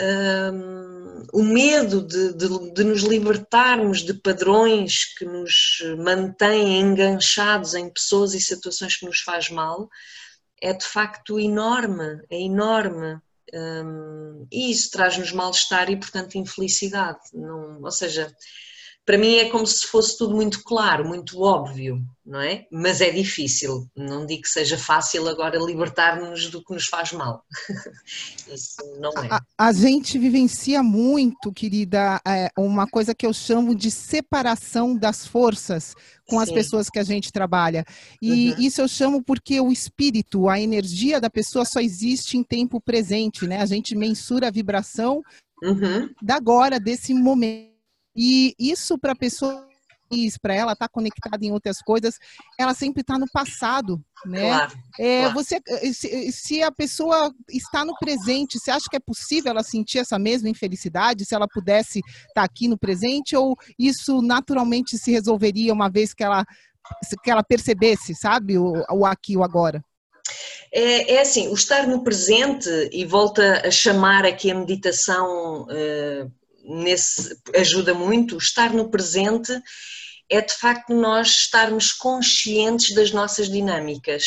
Uh, o medo de, de, de, nos libertarmos de padrões que nos mantêm enganchados em pessoas e situações que nos faz mal é de facto enorme, é enorme. Um, e isso traz-nos mal-estar e, portanto, infelicidade. Não, ou seja, para mim é como se fosse tudo muito claro, muito óbvio, não é? Mas é difícil. Não digo que seja fácil agora libertar-nos do que nos faz mal. Isso não é. A, a, gente vivencia muito, querida, é, uma coisa que eu chamo de separação das forças com Sim. as pessoas que a gente trabalha. E uhum. isso eu chamo porque o espírito, a energia da pessoa só existe em tempo presente, né? A gente mensura a vibração uhum. da agora, desse momento. E isso para a pessoa para ela estar tá conectada em outras coisas, ela sempre está no passado, né? Claro, é, claro. Você, se, se, a pessoa está no presente, você acha que é possível ela sentir essa mesma infelicidade se ela pudesse estar tá aqui no presente ou isso naturalmente se resolveria uma vez que ela que ela percebesse, sabe, o, o aqui o agora? É, é, assim, o estar no presente e volta a chamar aqui a meditação uh, nesse ajuda muito, estar no presente é de facto nós estarmos conscientes das nossas dinâmicas.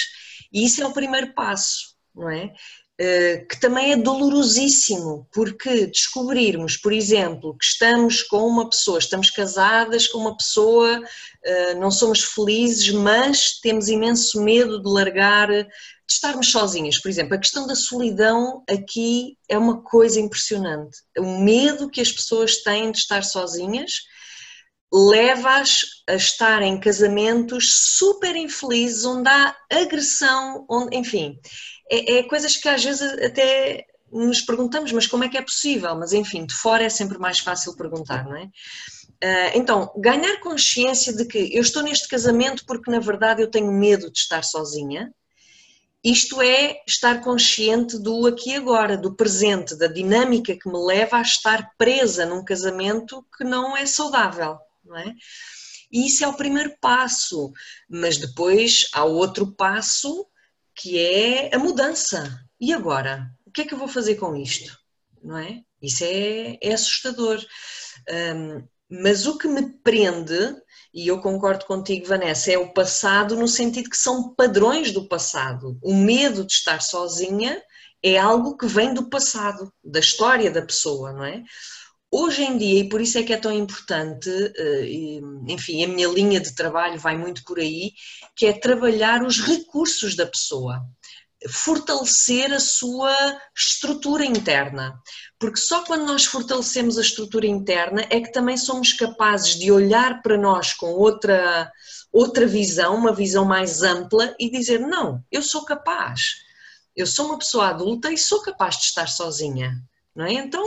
E isso é o primeiro passo, não é? Uh, que também é dolorosíssimo, porque descobrirmos, por exemplo, que estamos com uma pessoa, estamos casadas com uma pessoa, uh, não somos felizes, mas temos imenso medo de largar de estarmos sozinhas, por exemplo, a questão da solidão aqui é uma coisa impressionante. O medo que as pessoas têm de estar sozinhas leva-as a estar em casamentos super infelizes, onde há agressão, onde, enfim, é, é coisas que às vezes até nos perguntamos, mas como é que é possível? Mas enfim, de fora é sempre mais fácil perguntar, não é? Ah, então, ganhar consciência de que eu estou neste casamento porque na verdade eu tenho medo de estar sozinha, isto é estar consciente do aqui e agora, do presente, da dinâmica que me leva a estar presa num casamento que não é saudável, não é? E isso é o primeiro passo, mas depois há outro passo que é a mudança. E agora? O que é que eu vou fazer com isto? Não é? Isso é, é assustador. Um, mas o que me prende e eu concordo contigo, Vanessa, é o passado no sentido que são padrões do passado. O medo de estar sozinha é algo que vem do passado, da história da pessoa, não é? Hoje em dia, e por isso é que é tão importante, eh, enfim, a minha linha de trabalho vai muito por aí, que é trabalhar os recursos da pessoa fortalecer a sua estrutura interna. Porque só quando nós fortalecemos a estrutura interna é que também somos capazes de olhar para nós com outra, outra visão, uma visão mais ampla e dizer: não, eu sou capaz. Eu sou uma pessoa adulta e sou capaz de estar sozinha. Não é? Então,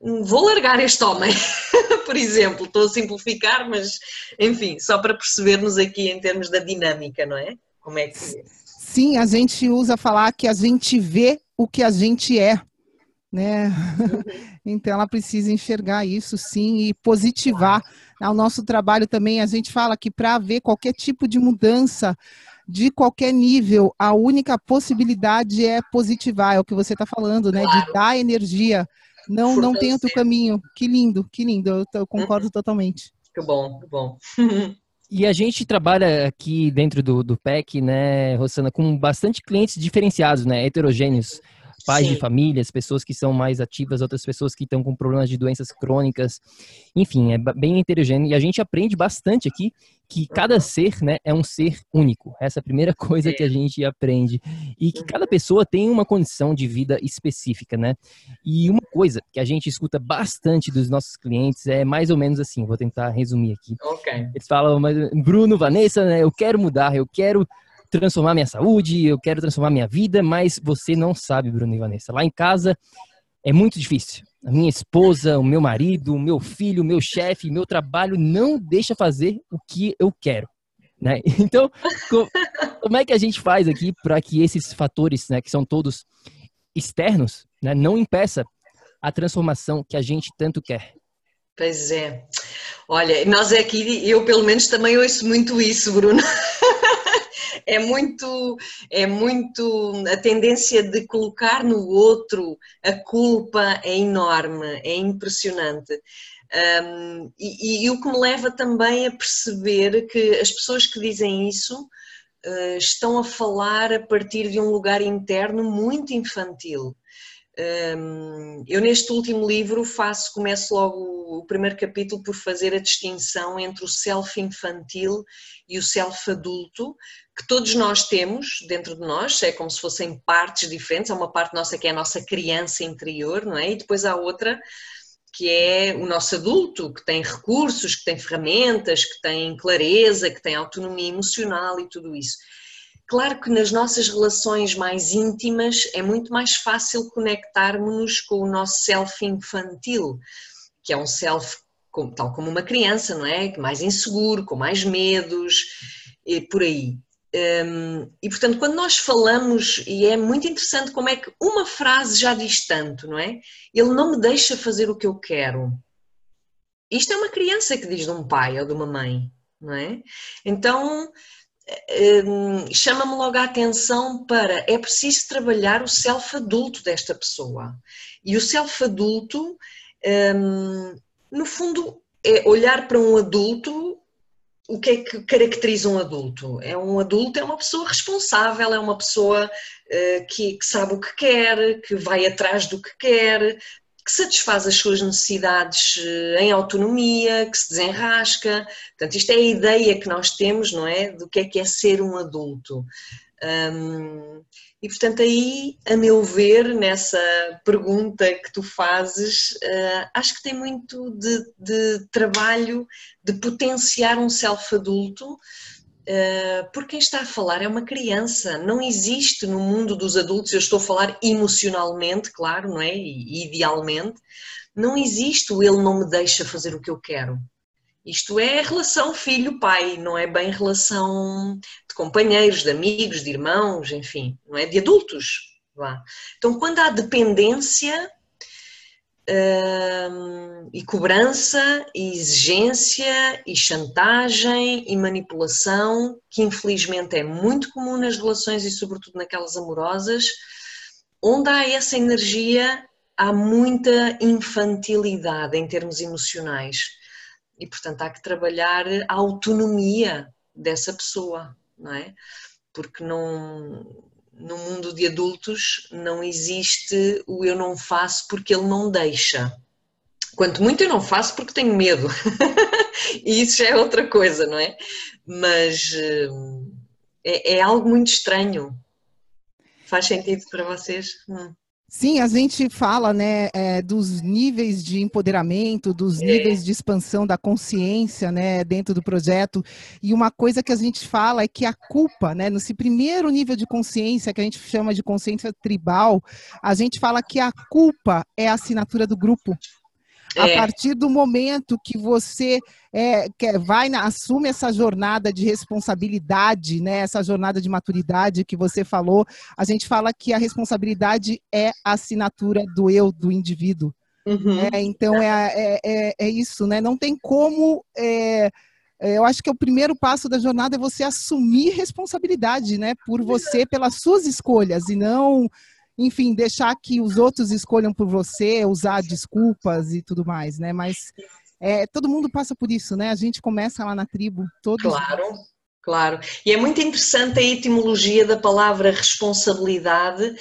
vou largar este homem, por exemplo. Estou a simplificar, mas enfim, só para percebermos aqui em termos da dinâmica, não é? Como é que Sim, a gente usa falar que a gente vê o que a gente é, né? Uhum. então ela precisa enxergar isso sim e positivar. O nosso trabalho também, a gente fala que para haver qualquer tipo de mudança, de qualquer nível, a única possibilidade é positivar, é o que você está falando, né? De dar energia. Não, não tem outro caminho. Que lindo, que lindo. Eu, eu concordo uhum. totalmente. Que bom, que bom. E a gente trabalha aqui dentro do, do PEC, né, Rosana, com bastante clientes diferenciados, né, heterogêneos pais Sim. de famílias, pessoas que são mais ativas, outras pessoas que estão com problemas de doenças crônicas. Enfim, é bem heterogêneo e a gente aprende bastante aqui que cada uhum. ser, né, é um ser único. Essa é a primeira coisa que a gente aprende e que cada pessoa tem uma condição de vida específica, né? E uma coisa que a gente escuta bastante dos nossos clientes é mais ou menos assim, vou tentar resumir aqui. Okay. Eles falam, Bruno, Vanessa, né, eu quero mudar, eu quero transformar minha saúde, eu quero transformar minha vida, mas você não sabe, Bruno e Vanessa. Lá em casa é muito difícil. A minha esposa, o meu marido, o meu filho, o meu chefe, meu trabalho não deixa fazer o que eu quero. Né? Então, como é que a gente faz aqui para que esses fatores, né, que são todos externos, né, não impeça a transformação que a gente tanto quer? Pois é. Olha, nós aqui, eu pelo menos também ouço muito isso, Bruno. é muito, é muito a tendência de colocar no outro a culpa é enorme, é impressionante. Um, e, e, o que me leva também a perceber que as pessoas que dizem isso uh, estão a falar a partir de um lugar interno muito infantil. Eu neste último livro faço, começo logo o primeiro capítulo por fazer a distinção entre o self infantil e o self adulto, que todos nós temos dentro de nós, é como se fossem partes diferentes, há uma parte nossa que é a nossa criança interior, não é? E depois há outra que é o nosso adulto, que tem recursos, que tem ferramentas, que tem clareza, que tem autonomia emocional e tudo isso. Claro que nas nossas relações mais íntimas é muito mais fácil conectarmos-nos com o nosso self infantil, que é um self tal como uma criança, não é? Mais inseguro, com mais medos, e por aí. Um, e portanto, quando nós falamos, e é muito interessante como é que uma frase já diz tanto, não é? Ele não me deixa fazer o que eu quero. Isto é uma criança que diz de um pai ou de uma mãe, não é? Então, Hum, chama-me logo a atenção para é preciso trabalhar o self-adulto desta pessoa. E o self-adulto, hum, no fundo, é olhar para um adulto. O que é que caracteriza um adulto? É um adulto, é uma pessoa responsável, é uma pessoa que, que sabe o que quer, que vai atrás do que quer, que satisfaz as suas necessidades eh, em autonomia, que se desenrasca. Portanto, isto é a ideia que nós temos, não é? Do que é que é ser um adulto. E portanto, aí, a meu ver, nessa pergunta que tu fazes, uh, acho que tem muito de, de trabalho de potenciar um self-adulto porque quem está a falar é uma criança, não existe no mundo dos adultos, eu estou a falar emocionalmente, claro, não é? E idealmente, não existe o ele não me deixa fazer o que eu quero. Isto é relação filho-pai, não é bem relação de companheiros, de amigos, de irmãos, enfim, não é? De adultos. Então, quando há dependência, e cobrança, e exigência, e chantagem, e manipulação, que infelizmente é muito comum nas relações e sobretudo naquelas amorosas, onde há essa energia, há muita infantilidade em termos emocionais. E portanto há que trabalhar a autonomia dessa pessoa, não é? Porque não no mundo de adultos não existe o eu não faço porque ele não deixa. Quanto muito eu não faço porque tenho medo. e isso já é outra coisa, não é? Mas eh, é, é algo muito estranho. Faz sentido para vocês? Hum. Sim, a gente fala né, é, dos níveis de empoderamento, dos é. níveis de expansão da consciência né, dentro do projeto. E uma coisa que a gente fala é que a culpa, né, nesse primeiro nível de consciência, que a gente chama de consciência tribal, a gente fala que a culpa é a assinatura do grupo. É. A partir do momento que você é, quer, vai, assume essa jornada de responsabilidade, né, essa jornada de maturidade que você falou, a gente fala que a responsabilidade é a assinatura do eu, do indivíduo. Uhum. É, então é, é, é, é, isso, né? Não tem como. É, é, eu acho que o primeiro passo da jornada é você assumir responsabilidade, né? Por você, pelas suas escolhas, e não enfim, deixar que os outros escolham por você, usar desculpas e tudo mais, né? Mas é, todo mundo passa por isso, né? A gente começa lá na tribo, todos. Claro, claro. E é muito interessante a etimologia da palavra responsabilidade,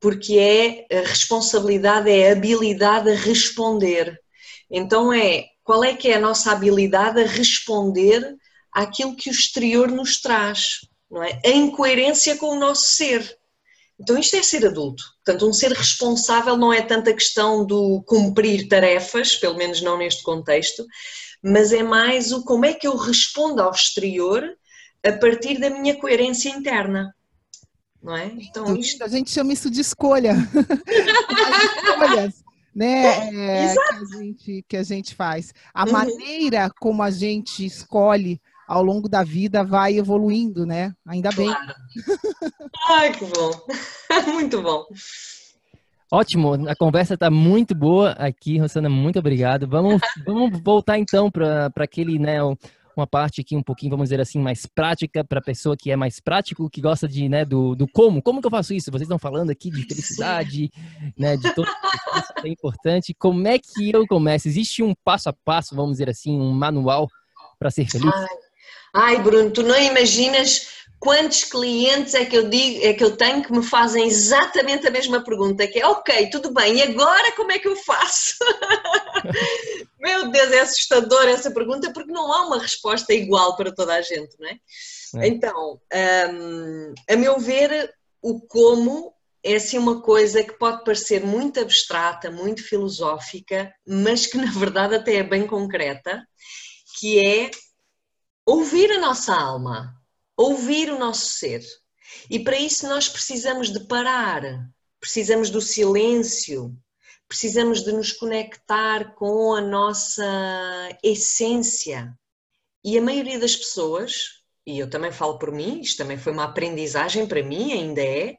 porque é a responsabilidade é a habilidade a responder. Então é qual é que é a nossa habilidade a responder àquilo que o exterior nos traz, não é? Em coerência com o nosso ser. Então isto é ser adulto. Portanto, um ser responsável não é tanto a questão do cumprir tarefas, pelo menos não neste contexto, mas é mais o como é que eu respondo ao exterior a partir da minha coerência interna. Não é? Então, isto... A gente chama isso de escolha. escolhas né, é, que, a gente, que a gente faz. A uhum. maneira como a gente escolhe ao longo da vida vai evoluindo, né? Ainda bem. Claro. Ai, que bom. Muito bom. Ótimo, a conversa está muito boa aqui, Rosana, muito obrigado. Vamos, vamos voltar então para aquele, né, uma parte aqui um pouquinho, vamos dizer assim, mais prática para a pessoa que é mais prático, que gosta de, né, do, do como. Como que eu faço isso? Vocês estão falando aqui de felicidade, né, de todo isso é importante. Como é que eu começo? Existe um passo a passo, vamos dizer assim, um manual para ser feliz? Ai, ai, Bruno, tu não imaginas quantos clientes é que eu digo, é que eu tenho que me fazem exatamente a mesma pergunta, que é ok, tudo bem, e agora como é que eu faço? Meu Deus, é assustador essa pergunta porque não há uma resposta igual para toda a gente, não é? é. Então, um, a meu ver, o como é assim uma coisa que pode parecer muito abstrata, muito filosófica, mas que na verdade até é bem concreta, que é ouvir a nossa alma ouvir o nosso ser. E para isso nós precisamos de parar, precisamos do silêncio, precisamos de nos conectar com a nossa essência. E a maioria das pessoas, e eu também falo por mim, isto também foi uma aprendizagem para mim, ainda é,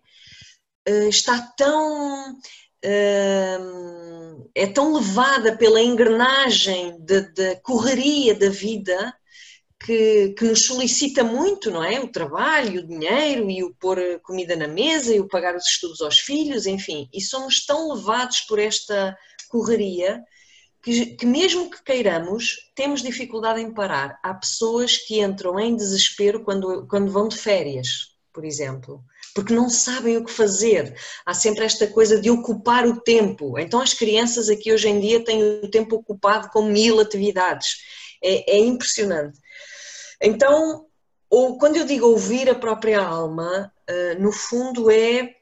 eh, está tão. Eh, é tão levada pela engrenagem da correria da vida que, que, nos solicita muito, não é? O trabalho, o dinheiro e o pôr comida na mesa e o pagar os estudos aos filhos, enfim. E somos tão levados por esta correria que, que, mesmo que queiramos, temos dificuldade em parar. Há pessoas que entram em desespero quando, quando vão de férias, por exemplo, porque não sabem o que fazer. Há sempre esta coisa de ocupar o tempo. Então as crianças aqui hoje em dia têm o tempo ocupado com mil atividades. É, é impressionante. Então, ou, quando eu digo ouvir a própria alma, uh, no fundo é,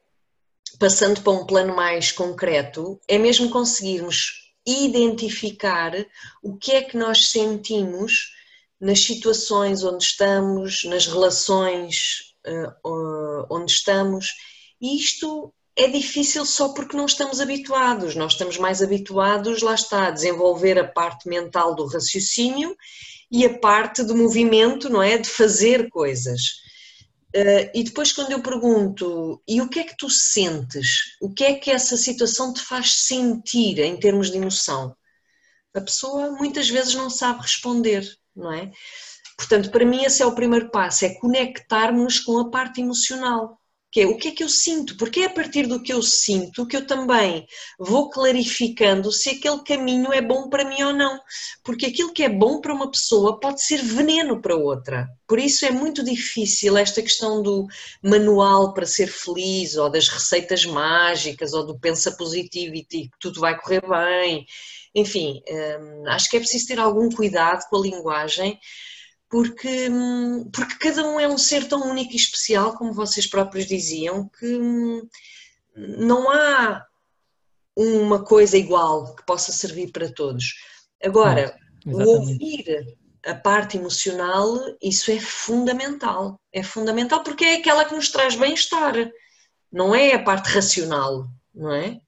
passando para um plano mais concreto, é mesmo conseguirmos identificar o que é que nós sentimos nas situações onde estamos, nas relações uh, onde estamos, e isto é difícil só porque não estamos habituados. Nós estamos mais habituados, lá está, a desenvolver a parte mental do raciocínio e a parte do movimento, não é? De fazer coisas. Uh, e depois, quando eu pergunto, e o que é que tu sentes? O que é que essa situação te faz sentir em termos de emoção? A pessoa muitas vezes não sabe responder, não é? Portanto, para mim, esse é o primeiro passo: é conectarmos com a parte emocional que é o que é que eu sinto, porque é a partir do que eu sinto que eu também vou clarificando se aquele caminho é bom para mim ou não, porque aquilo que é bom para uma pessoa pode ser veneno para outra. Por isso é muito difícil esta questão do manual para ser feliz, ou das receitas mágicas, ou do pensa positivity, que tudo vai correr bem. Enfim, hum, acho que é preciso ter algum cuidado com a linguagem porque, porque cada um é um ser tão único e especial, como vocês próprios diziam, que não há uma coisa igual que possa servir para todos. Agora, o ouvir a parte emocional, isso é fundamental. É fundamental porque é aquela que nos traz bem-estar, não é a parte racional, não é?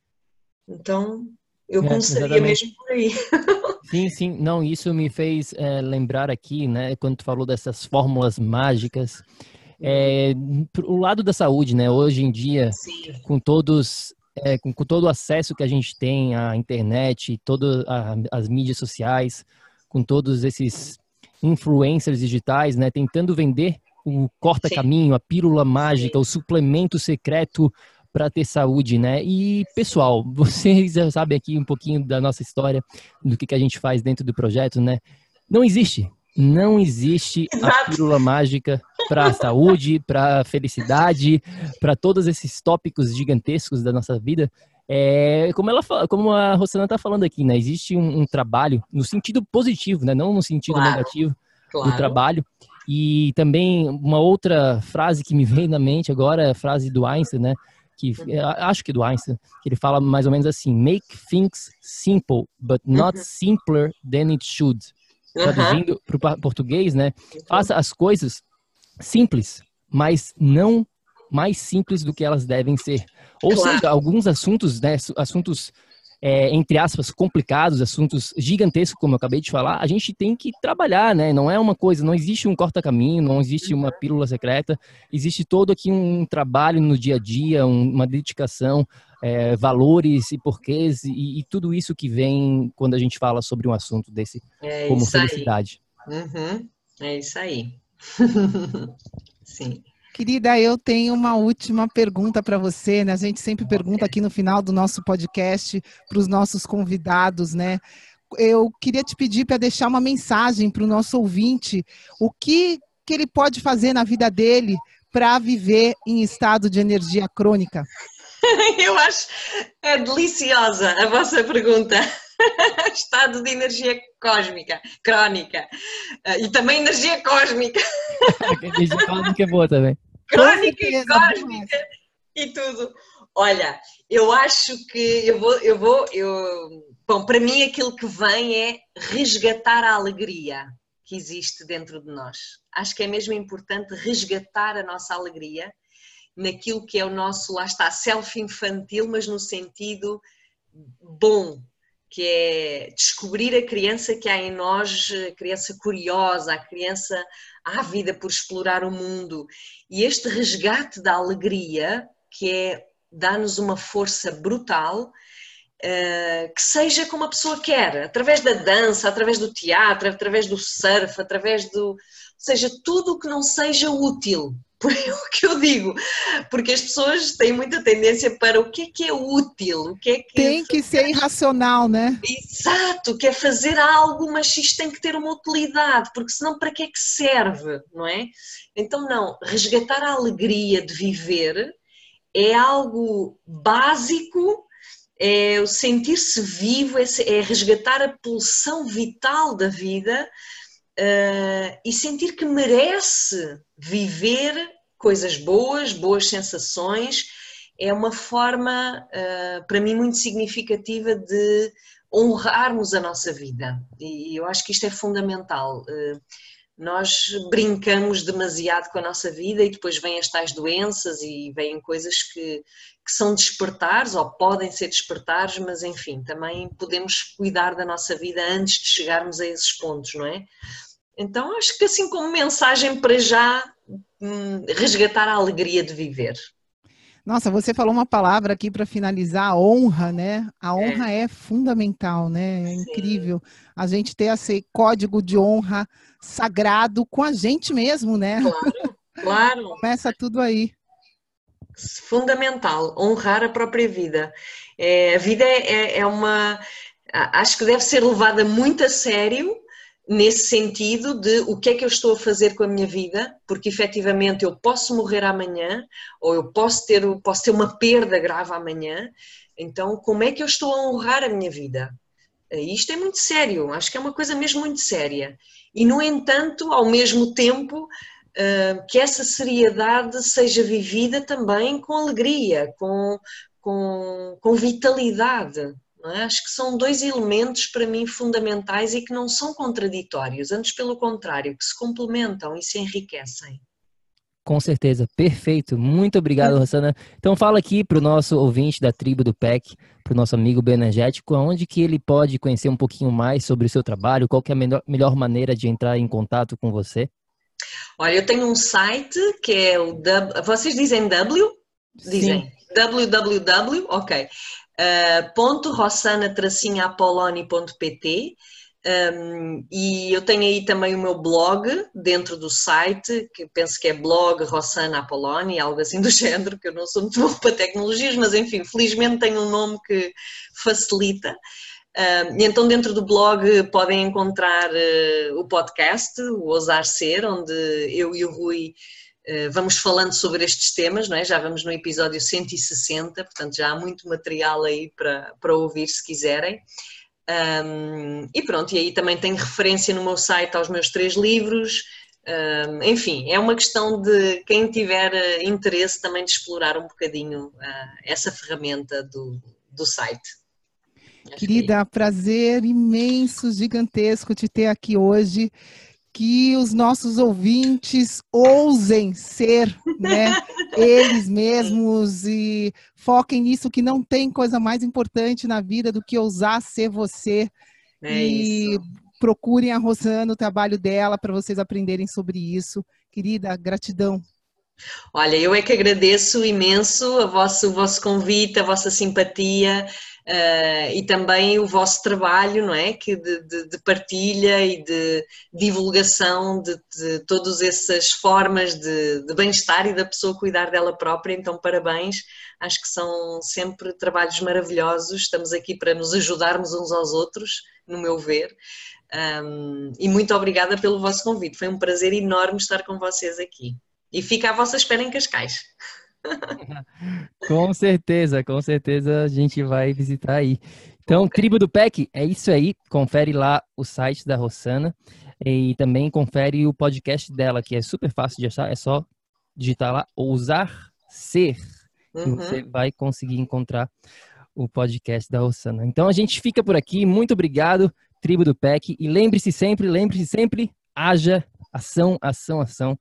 Então, eu é, começaria mesmo por aí. Sim, sim. Não, isso me fez é, lembrar aqui, né, quando tu falou dessas fórmulas mágicas. É, o lado da saúde, né? Hoje em dia, sim. com todos, é, com, com, todo o acesso que a gente tem à internet, todas as mídias sociais, com todos esses influencers digitais, né, tentando vender o corta-caminho, a pílula mágica, sim. o suplemento secreto para ter saúde, né? E pessoal, vocês já sabem aqui um pouquinho da nossa história, do que, que a gente faz dentro do projeto, né? Não existe, não existe Exato. a pílula mágica para a saúde, para a felicidade, para todos esses tópicos gigantescos da nossa vida. É, como ela como a Rosana está falando aqui, né? Existe um, um, trabalho no sentido positivo, né? Não no sentido claro, negativo claro. do trabalho. E também uma outra frase que me vem na mente agora, a frase do Einstein, né? Que uhum. acho que do Einstein, que ele fala mais ou menos assim: make things simple, but not uhum. simpler than it should. Traduzindo para o português, né? Faça as coisas simples, mas não mais simples do que elas devem ser. Ou claro. seja, alguns assuntos, né, assuntos é, entre aspas, complicados, assuntos gigantescos, como eu acabei de falar, a gente tem que trabalhar, né? Não é uma coisa, não existe um corta-caminho, não existe uma pílula secreta, existe todo aqui um trabalho no dia a dia, um, uma dedicação, é, valores e porquês e, e, tudo isso que vem quando a gente fala sobre um assunto desse, é como felicidade. Uhum. É isso aí. Sim. Querida, eu tenho uma última pergunta para você, né? A gente sempre pergunta aqui no final do nosso podcast para os nossos convidados, né? Eu queria te pedir para deixar uma mensagem para o nosso ouvinte, o que, que ele pode fazer na vida dele para viver em estado de energia crônica? Eu acho é deliciosa a vossa pergunta. Estado de energia cósmica, crónica. E também energia cósmica. energia cósmica é boa também crônica e cósmica e tudo. Olha, eu acho que eu vou, eu vou, eu, bom, para mim aquilo que vem é resgatar a alegria que existe dentro de nós. Acho que é mesmo importante resgatar a nossa alegria naquilo que é o nosso, lá está, self infantil, mas no sentido bom, que é descobrir a criança que há em nós, a criança curiosa, a criança ávida por explorar o mundo. E este resgate da alegria, que é dá-nos uma força brutal, Uh, que seja como a pessoa quer, através da dança, através do teatro, através do surf, através do. Ou seja, tudo o que não seja útil. Por o que eu digo, porque as pessoas têm muita tendência para o que é que é útil, o que é que tem que ser irracional, né? Exato, quer fazer algo, mas isto tem que ter uma utilidade, porque senão para que é que serve, não é? Então não, resgatar a alegria de viver é algo básico, é o sentir-se vivo, é, é resgatar a pulsão vital da vida uh, e sentir que merece viver coisas boas, boas sensações, é uma forma, uh, para mim, muito significativa de honrarmos a nossa vida. E eu acho que isto é fundamental. Uh, nós brincamos demasiado com a nossa vida e depois vêm as tais doenças e vêm coisas que, que são despertares ou podem ser despertares, mas enfim, também podemos cuidar da nossa vida antes de chegarmos a esses pontos, não é? Então acho que assim como mensagem para já hum, resgatar a alegria de viver. Nossa, você falou uma palavra aqui para finalizar, a honra, né? A é. honra é, é fundamental, né? É incrível a gente ter esse código de honra sagrado com a gente mesmo, né? Claro, claro. Começa tudo aí. Fundamental, honrar a própria vida. É, a vida é, é, é uma. Acho que deve ser levada muito a sério nesse sentido de o que é que eu estou a fazer com a minha vida, porque efetivamente eu posso morrer amanhã, ou eu posso ter, posso ter uma perda grave amanhã, então como é que eu estou a honrar a minha vida? Isto é muito sério, acho que é uma coisa mesmo muito séria. E, no entanto, ao mesmo tempo, que essa seriedade seja vivida também com alegria, com, com, com vitalidade. É? Acho que são dois elementos para mim fundamentais e que não são contraditórios, antes pelo contrário, que se complementam e se enriquecem. Com certeza, perfeito. Muito obrigado, Rosana. Então fala aqui para o nosso ouvinte da tribo do PEC, para o nosso amigo bioenergético, onde que ele pode conhecer um pouquinho mais sobre o seu trabalho, qual que é a melhor, melhor maneira de entrar em contato com você? Olha, eu tenho um site que é o vocês dizem W? Dizem Sim. www, ok uh, ponto rossana apoloni.pt um, e eu tenho aí também o meu blog dentro do site, que penso que é blog Rossana Apoloni, algo assim do género, que eu não sou muito bom para tecnologias, mas enfim, felizmente tem um nome que facilita. Um, então dentro do blog podem encontrar uh, o podcast, o Ousar Ser, onde eu e o Rui vamos falando sobre estes temas, não é? já vamos no episódio 160, portanto já há muito material aí para, para ouvir se quiserem. Um, e pronto, e aí também tenho referência no meu site aos meus três livros. Um, enfim, é uma questão de quem tiver eh, interesse também de explorar um bocadinho uh, essa ferramenta do, do site. Querida, prazer imenso, gigantesco te ter aqui hoje. Que os nossos ouvintes ousem ser, né, eles mesmos e foquem nisso que não tem coisa mais importante na vida do que ousar ser você. É e isso. procurem a Rosana, o trabalho dela, para vocês aprenderem sobre isso. Querida, gratidão. Olha, eu é que agradeço imenso a vosso, o vosso convite, a vossa simpatia, Uh, e também o vosso trabalho, não é? Que de, de, de partilha e de divulgação de, de todas essas formas de, bem-estar e da pessoa cuidar dela própria. Então, parabéns. Acho que são sempre trabalhos maravilhosos. Estamos aqui para nos ajudarmos uns aos outros, no meu ver. Um, e muito obrigada pelo vosso convite. Foi um prazer enorme estar com vocês aqui. E fica à vossa espera em Cascais. com certeza, com certeza a gente vai visitar aí. Então, Tribo do PEC, é isso aí. Confere lá o site da Rossana e também confere o podcast dela, que é super fácil de achar. É só digitar lá Ousar Ser. Uhum. E você vai conseguir encontrar o podcast da Rossana. Então a gente fica por aqui. Muito obrigado, Tribo do PEC. E lembre-se sempre, lembre-se sempre, haja ação, ação, ação,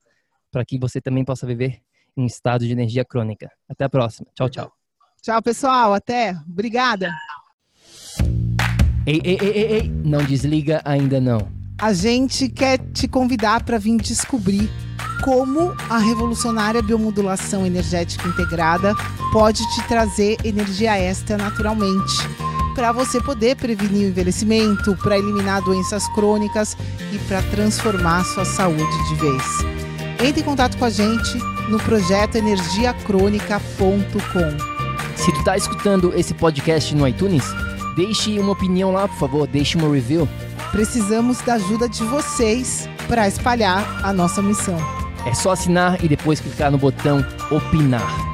para que você também possa viver em estado de energia crônica. Até a próxima. Tchau, tchau. Tchau, pessoal. Até. Obrigada. Ei, ei, ei, ei, ei. Não desliga ainda não. A gente quer te convidar para vir descobrir como a revolucionária biomodulação energética integrada pode te trazer energia extra naturalmente, para você poder prevenir o envelhecimento, para eliminar doenças crônicas e para transformar sua saúde de vez. Entre em contato com a gente no projeto energiacrônica.com. Se tu tá escutando esse podcast no iTunes, deixe uma opinião lá, por favor, deixe uma review. Precisamos da ajuda de vocês para espalhar a nossa missão. É só assinar e depois clicar no botão opinar.